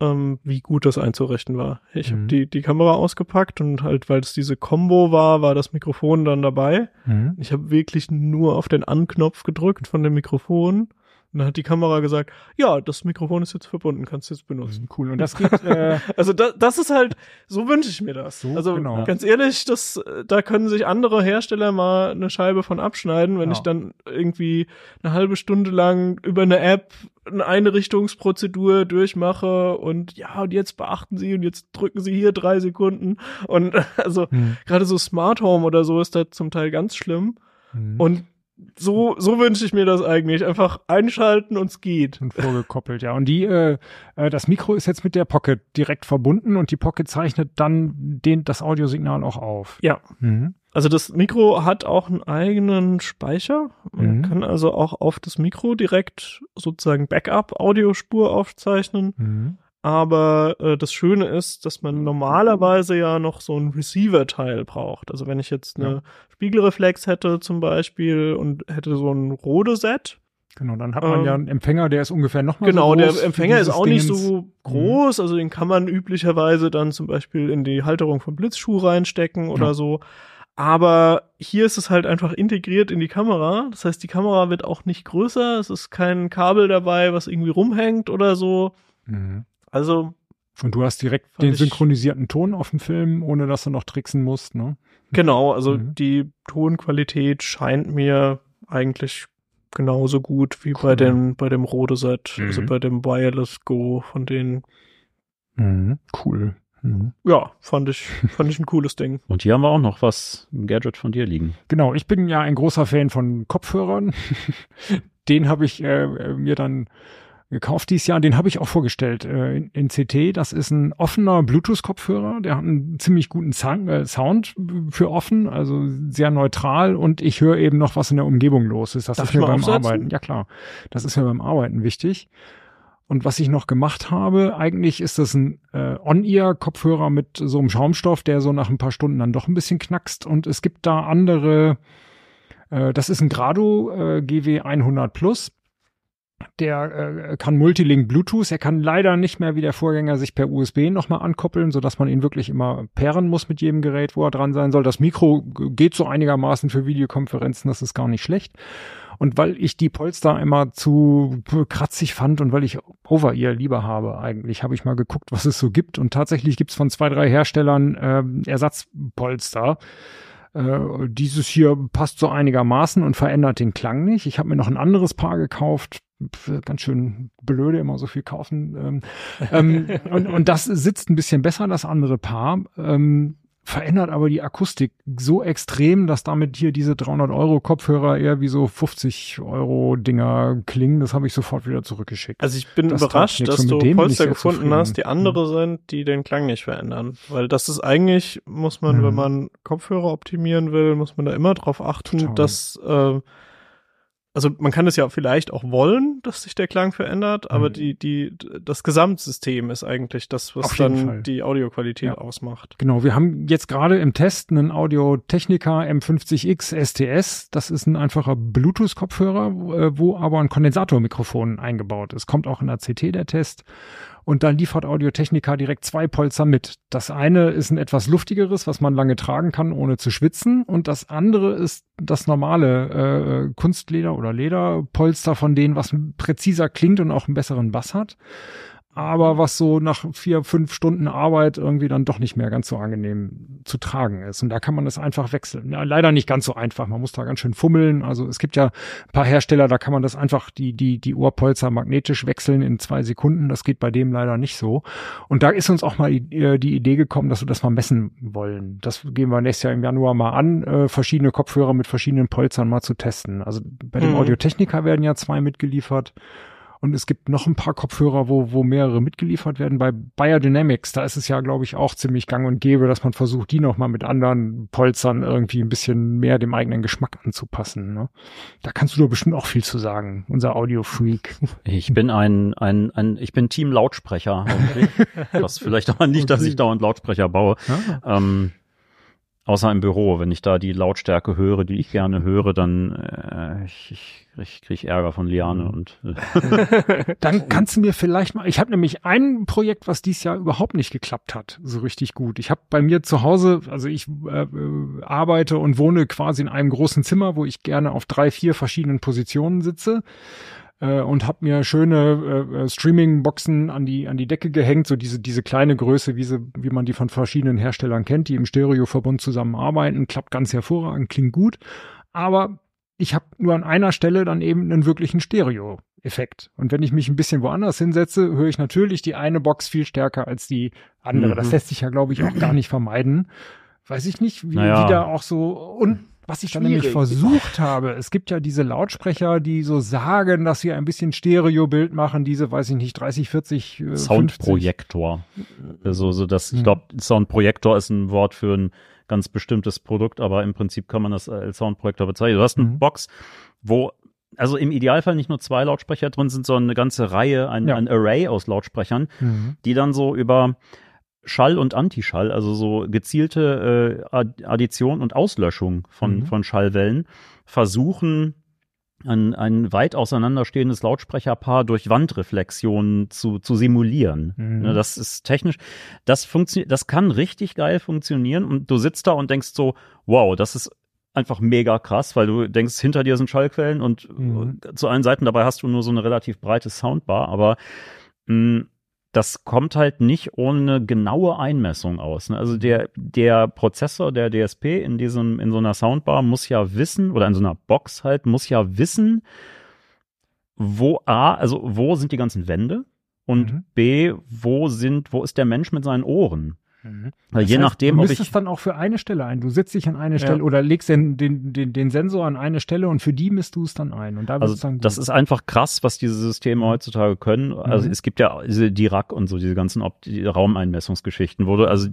ähm, wie gut das einzurichten war. Ich Mhm. habe die, die Kamera ausgepackt und halt, weil es diese Combo war, war das Mikrofon dann dabei. Mhm. Ich habe wirklich nur auf den Anknopf gedrückt von dem Mikrofon. Und dann hat die Kamera gesagt, ja, das Mikrofon ist jetzt verbunden, kannst du jetzt benutzen. Cool. Und das geht, äh, Also da, das ist halt, so wünsche ich mir das. So, also genau. ganz ehrlich, das, äh, da können sich andere Hersteller mal eine Scheibe von abschneiden, wenn Ja. ich dann irgendwie eine halbe Stunde lang über eine App eine Einrichtungsprozedur durchmache und ja, und jetzt beachten Sie und jetzt drücken Sie hier drei Sekunden. Und also mhm. gerade so Smart Home oder so ist da zum Teil ganz schlimm. Mhm. Und so, so wünsche ich mir das eigentlich. Einfach einschalten und es geht. Und vorgekoppelt, ja. Und die, äh, äh, das Mikro ist jetzt mit der Pocket direkt verbunden und die Pocket zeichnet dann den, das Audiosignal auch auf. Ja. Mhm. Also das Mikro hat auch einen eigenen Speicher. Man Mhm. kann also auch auf das Mikro direkt sozusagen Backup-Audiospur aufzeichnen. Mhm. Aber äh, das Schöne ist, dass man normalerweise ja noch so ein Receiver-Teil braucht. Also wenn ich jetzt eine Ja. Spiegelreflex hätte zum Beispiel und hätte so ein Rode-Set. Genau, dann hat man Ähm, ja einen Empfänger, der ist ungefähr nochmal Genau, so groß der wie Empfänger ist auch nicht Dingens. so groß. Also den kann man üblicherweise dann zum Beispiel in die Halterung vom Blitzschuh reinstecken oder Ja. so. Aber hier ist es halt einfach integriert in die Kamera. Das heißt, die Kamera wird auch nicht größer. Es ist kein Kabel dabei, was irgendwie rumhängt oder so. Mhm. Also Und du hast direkt den ich- synchronisierten Ton auf dem Film, ohne dass du noch tricksen musst, ne? genau, also Mhm. die Tonqualität scheint mir eigentlich genauso gut wie Cool. bei dem bei dem Rode Set, also Mhm. bei dem Wireless Go von denen. Mhm. Cool. Mhm. Ja, fand ich fand ich ein cooles Ding. Und hier haben wir auch noch was, ein Gadget von dir liegen. Genau, ich bin ja ein großer Fan von Kopfhörern. Den habe ich äh, äh, mir dann gekauft dieses Jahr. Den habe ich auch vorgestellt äh, in, in CT. Das ist ein offener Bluetooth-Kopfhörer. Der hat einen ziemlich guten Sound, äh, Sound für offen, also sehr neutral. Und ich höre eben noch, was in der Umgebung los ist. Das Darf ist mir beim aufsetzen? Arbeiten. Ja klar, das ist mir beim Arbeiten wichtig. Und was ich noch gemacht habe, eigentlich ist das ein äh, On-Ear-Kopfhörer mit so einem Schaumstoff, der so nach ein paar Stunden dann doch ein bisschen knackst. Und es gibt da andere, äh, das ist ein Grado äh, GW 100 Plus. Der äh, kann Multilink Bluetooth. Er kann leider nicht mehr wie der Vorgänger sich per USB nochmal ankoppeln, sodass man ihn wirklich immer pairen muss mit jedem Gerät, wo er dran sein soll. Das Mikro geht so einigermaßen für Videokonferenzen, das ist gar nicht schlecht. Und weil ich die Polster immer zu kratzig fand und weil ich Over-Ear lieber habe eigentlich, habe ich mal geguckt, was es so gibt. Und tatsächlich gibt es von zwei, drei Herstellern ähm, Ersatzpolster. Äh, dieses hier passt so einigermaßen und verändert den Klang nicht. Ich habe mir noch ein anderes Paar gekauft. Ganz schön blöde, immer so viel kaufen. Ähm, ähm, und, und das sitzt ein bisschen besser, das andere Paar. Ähm, verändert aber die Akustik so extrem, dass damit hier diese 300 Euro Kopfhörer eher wie so 50 Euro Dinger klingen. Das habe ich sofort wieder zurückgeschickt. Also ich bin Das überrascht, dass du Polster gefunden hast, die andere sind, die den Klang nicht verändern. Weil das ist eigentlich, muss man, Mhm. wenn man Kopfhörer optimieren will, muss man da immer drauf achten, Total. dass, äh, also man kann es ja vielleicht auch wollen, dass sich der Klang verändert, aber Mhm. die, die, das Gesamtsystem ist eigentlich das, was dann Fall. die Audioqualität Ja. ausmacht. Genau, wir haben jetzt gerade im Test einen Audio Technica M50X STS. Das ist ein einfacher Bluetooth-Kopfhörer, äh, wo aber ein Kondensatormikrofon eingebaut ist. Kommt auch in der CT der Test. Und da liefert Audio Technica direkt zwei Polster mit. Das eine ist ein etwas luftigeres, was man lange tragen kann, ohne zu schwitzen. Und das andere ist das normale äh, Kunstleder oder Lederpolster von denen, was präziser klingt und auch einen besseren Bass hat aber was so nach vier, fünf Stunden Arbeit irgendwie dann doch nicht mehr ganz so angenehm zu tragen ist. Und da kann man das einfach wechseln. Ja, leider nicht ganz so einfach. Man muss da ganz schön fummeln. Also es gibt ja ein paar Hersteller, da kann man das einfach die, die, die Ohrpolster magnetisch wechseln in zwei Sekunden. Das geht bei dem leider nicht so. Und da ist uns auch mal die, äh, die Idee gekommen, dass wir das mal messen wollen. Das gehen wir nächstes Jahr im Januar mal an, äh, verschiedene Kopfhörer mit verschiedenen Polstern mal zu testen. Also bei dem Mhm. Audio-Technica werden ja zwei mitgeliefert. Und es gibt noch ein paar Kopfhörer, wo, wo mehrere mitgeliefert werden. Bei Biodynamics, da ist es ja, glaube ich, auch ziemlich gang und gäbe, dass man versucht, die nochmal mit anderen Polstern irgendwie ein bisschen mehr dem eigenen Geschmack anzupassen. Ne? Da kannst du doch bestimmt auch viel zu sagen, unser Audio-Freak. Ich bin ein, ein, ein, ich bin Team Lautsprecher. das vielleicht aber nicht, dass ich dauernd Lautsprecher baue. Ja. Ähm, außer im Büro. Wenn ich da die Lautstärke höre, die ich gerne höre, dann äh, ich, ich, ich krieg Ärger von Liane und äh, Dann kannst du mir vielleicht mal, ich habe nämlich ein Projekt, was dieses Jahr überhaupt nicht geklappt hat, so richtig gut. Ich habe bei mir zu Hause, also ich äh, äh, arbeite und wohne quasi in einem großen Zimmer, wo ich gerne auf drei, vier verschiedenen Positionen sitze äh, und habe mir schöne äh, äh, Streaming-Boxen an die an die Decke gehängt, so diese diese kleine Größe, wie sie, wie man die von verschiedenen Herstellern kennt, die im Stereoverbund zusammenarbeiten, klappt ganz hervorragend, klingt gut, aber ich habe nur an einer Stelle dann eben einen wirklichen Stereo-Effekt. Und wenn ich mich ein bisschen woanders hinsetze, höre ich natürlich die eine Box viel stärker als die andere. Mhm. Das lässt sich ja, glaube ich, auch gar nicht vermeiden. Weiß ich nicht, wie, Naja. wie da auch so und was ich dann nämlich versucht habe, es gibt ja diese Lautsprecher, die so sagen, dass sie ein bisschen Stereobild machen, diese, weiß ich nicht, 30, 40, äh, 50. Soundprojektor. Also so das, ich Mhm. glaube, Soundprojektor ist ein Wort für ein ganz bestimmtes Produkt, aber im Prinzip kann man das als Soundprojektor bezeichnen. Du hast eine Mhm. Box, wo also im Idealfall nicht nur zwei Lautsprecher drin sind, sondern eine ganze Reihe, ein, Ja. ein Array aus Lautsprechern, Mhm. die dann so über Schall und Antischall, also so gezielte äh, Ad- Addition und Auslöschung von, Mhm. von Schallwellen, versuchen, ein, ein weit auseinanderstehendes Lautsprecherpaar durch Wandreflexionen zu, zu simulieren. Mhm. Ne, das ist technisch, das funktioniert, das kann richtig geil funktionieren und du sitzt da und denkst so, wow, das ist einfach mega krass, weil du denkst, hinter dir sind Schallquellen und Mhm. zu allen Seiten dabei hast du nur so eine relativ breite Soundbar, aber mh, das kommt halt nicht ohne genaue Einmessung aus. Ne? Also der, der Prozessor, der DSP in diesem, in so einer Soundbar muss ja wissen, oder in so einer Box halt, muss ja wissen, wo A, also wo sind die ganzen Wände und Mhm. B, wo sind, wo ist der Mensch mit seinen Ohren? Mhm. Je heißt, nachdem, du ob ich, dann auch für eine Stelle ein. Du setzt dich an eine Ja. Stelle oder legst den, den, den, den Sensor an eine Stelle und für die misst du es dann ein. Und da also dann das ist einfach krass, was diese Systeme heutzutage können. Also Mhm. es gibt ja diese Dirac und so diese ganzen Op die Raumeinmessungsgeschichten, wo du also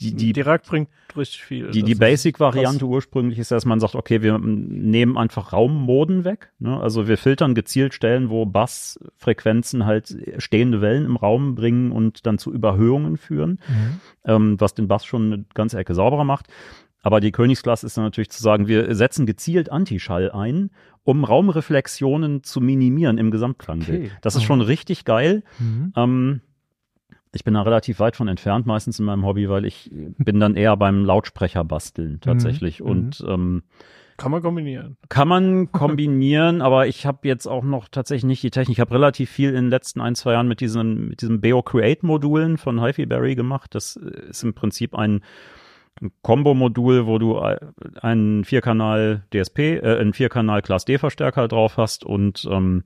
die, die, Rack bringt richtig viel. Die, die ist Basic-Variante ursprünglich ist, dass man sagt, okay, wir nehmen einfach Raummoden weg. Ne? Also wir filtern gezielt Stellen, wo Bassfrequenzen halt stehende Wellen im Raum bringen und dann zu Überhöhungen führen, Mhm. ähm, was den Bass schon eine ganze Ecke sauberer macht. Aber die Königsklasse ist dann natürlich zu sagen, wir setzen gezielt Antischall ein, um Raumreflexionen zu minimieren im Gesamtklangbild. Okay. Das ist Oh. schon richtig geil. Mhm. Ähm, ich bin da relativ weit von entfernt, meistens in meinem Hobby, weil ich bin dann eher beim Lautsprecher basteln tatsächlich. Mhm. Und ähm, Kann man kombinieren. kann man kombinieren, aber ich habe jetzt auch noch tatsächlich nicht die Technik. Ich habe relativ viel in den letzten ein, zwei Jahren mit diesen, mit diesen Beo Create Modulen von HiFi Berry gemacht. Das ist im Prinzip ein, ein Combo-Modul, wo du äh, einen Vierkanal DSP, äh, einen Vierkanal Class D Verstärker drauf hast und ähm,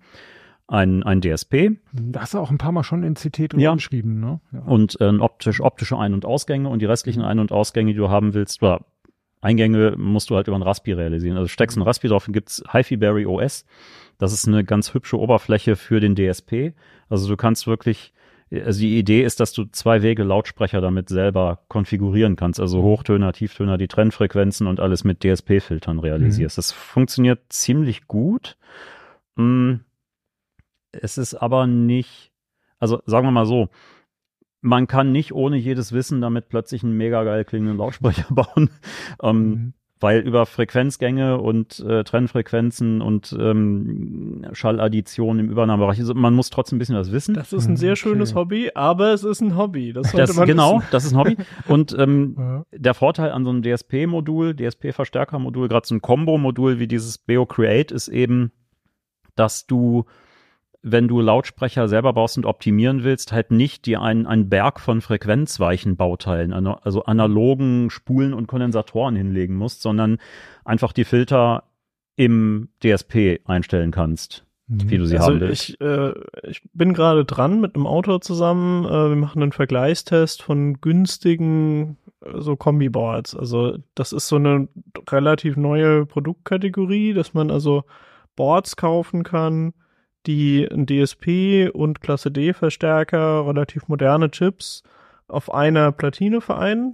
ein, ein DSP. Da hast du auch ein paar Mal schon in CT drin Ja. geschrieben, ne? Ja. und äh, optisch, optische Ein- und Ausgänge und die restlichen Ein- und Ausgänge, die du haben willst, oder Eingänge musst du halt über ein Raspi realisieren. Also steckst ein Raspi drauf, dann gibt's HiFi Berry OS. Das ist eine ganz hübsche Oberfläche für den DSP. Also du kannst wirklich, also die Idee ist, dass du zwei Wege Lautsprecher damit selber konfigurieren kannst. Also Hochtöner, Tieftöner, die Trennfrequenzen und alles mit DSP-Filtern realisierst. Das funktioniert ziemlich gut. Mm, Es ist aber nicht, also sagen wir mal so, man kann nicht ohne jedes Wissen damit plötzlich einen mega geil klingenden Lautsprecher bauen, ähm, Mhm. weil über Frequenzgänge und äh, Trennfrequenzen und ähm, Schalladdition im Übernahmebereich, also man muss trotzdem ein bisschen was wissen. Das ist ein sehr Okay. schönes Hobby, aber es ist ein Hobby. Das sollte Das, man genau, wissen. das ist ein Hobby. Und ähm, Ja. der Vorteil an so einem DSP-Modul, DSP-Verstärker-Modul, gerade so ein Combo-Modul wie dieses Beo Create ist eben, dass du, wenn du Lautsprecher selber baust und optimieren willst, halt nicht dir einen, einen Berg von frequenzweichen Bauteilen, also analogen Spulen und Kondensatoren hinlegen musst, sondern einfach die Filter im DSP einstellen kannst, Mhm. wie du sie also haben willst. ich, äh, ich bin gerade dran mit einem Autor zusammen. Äh, wir machen einen Vergleichstest von günstigen äh, so Kombiboards. Also das ist so eine relativ neue Produktkategorie, dass man also Boards kaufen kann, die ein DSP und Klasse D Verstärker, relativ moderne Chips auf einer Platine vereinen.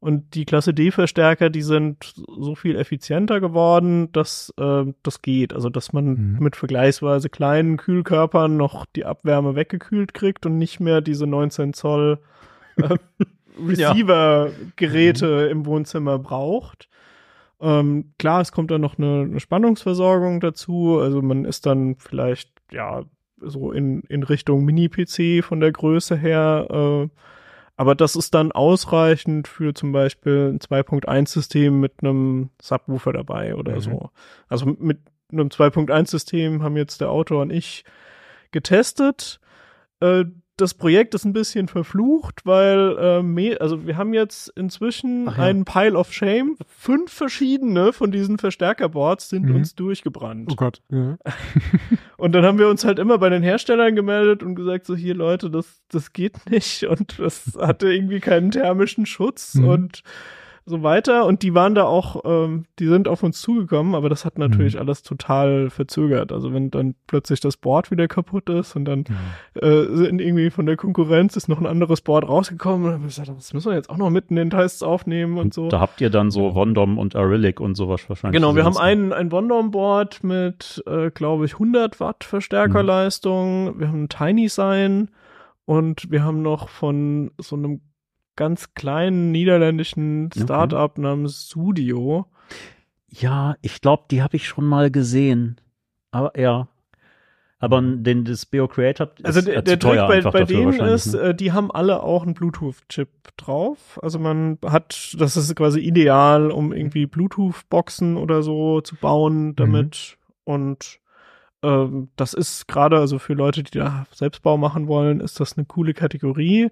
Und die Klasse D Verstärker, die sind so viel effizienter geworden, dass äh, das geht. Also dass man Mhm. mit vergleichsweise kleinen Kühlkörpern noch die Abwärme weggekühlt kriegt und nicht mehr diese 19 Zoll äh, Receiver-Geräte im Wohnzimmer braucht. Ähm, klar, es kommt dann noch eine, eine Spannungsversorgung dazu. Also man ist dann vielleicht ja so in, in Richtung Mini-PC von der Größe her. Äh, aber das ist dann ausreichend für zum Beispiel ein 2.1-System mit einem Subwoofer dabei oder Mhm. so. Also mit einem 2.1-System haben jetzt der Autor und ich getestet. Äh, das Projekt ist ein bisschen verflucht, weil äh, also wir haben jetzt inzwischen ja. einen Pile of Shame. Fünf verschiedene von diesen Verstärkerboards sind Mhm. uns durchgebrannt. Oh Gott. Ja. Und dann haben wir uns halt immer bei den Herstellern gemeldet und gesagt, so hier Leute, das, das geht nicht und das hatte irgendwie keinen thermischen Schutz Mhm. und so weiter. Und die waren da auch, ähm, die sind auf uns zugekommen, aber das hat natürlich Mhm. alles total verzögert. Also wenn dann plötzlich das Board wieder kaputt ist und dann Mhm. äh, sind irgendwie von der Konkurrenz ist noch ein anderes Board rausgekommen und dann haben wir gesagt, das müssen wir jetzt auch noch mitten in den Tests aufnehmen und so. Da habt ihr dann so Wondom und Arylic und sowas wahrscheinlich. Genau, wir haben ein, ein Wondom-Board mit, äh, glaube ich, 100 Watt Verstärkerleistung. Wir haben ein Tiny Sign und wir haben noch von so einem ganz kleinen niederländischen Startup namens Studio. Ja, ich glaube, die habe ich schon mal gesehen. Aber ja. Aber den das Beo Creator ist Also der, der Trick bei, bei denen ist, ne? äh, die haben alle auch einen Bluetooth-Chip drauf. Also man hat, das ist quasi ideal, um irgendwie Bluetooth-Boxen oder so zu bauen damit. Und ähm, das ist gerade, also für Leute, die da Selbstbau machen wollen, ist das eine coole Kategorie.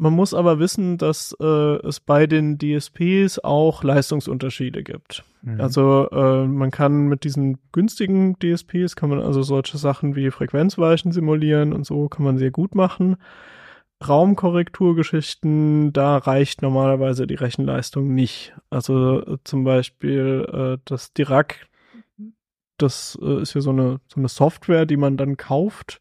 Man muss aber wissen, dass äh, es bei den DSPs auch Leistungsunterschiede gibt. Mhm. Also äh, man kann mit diesen günstigen DSPs kann man also solche Sachen wie Frequenzweichen simulieren und so kann man sehr gut machen. Raumkorrekturgeschichten, da reicht normalerweise die Rechenleistung nicht. Also äh, zum Beispiel äh, das Dirac, das äh, ist ja so eine so eine Software, die man dann kauft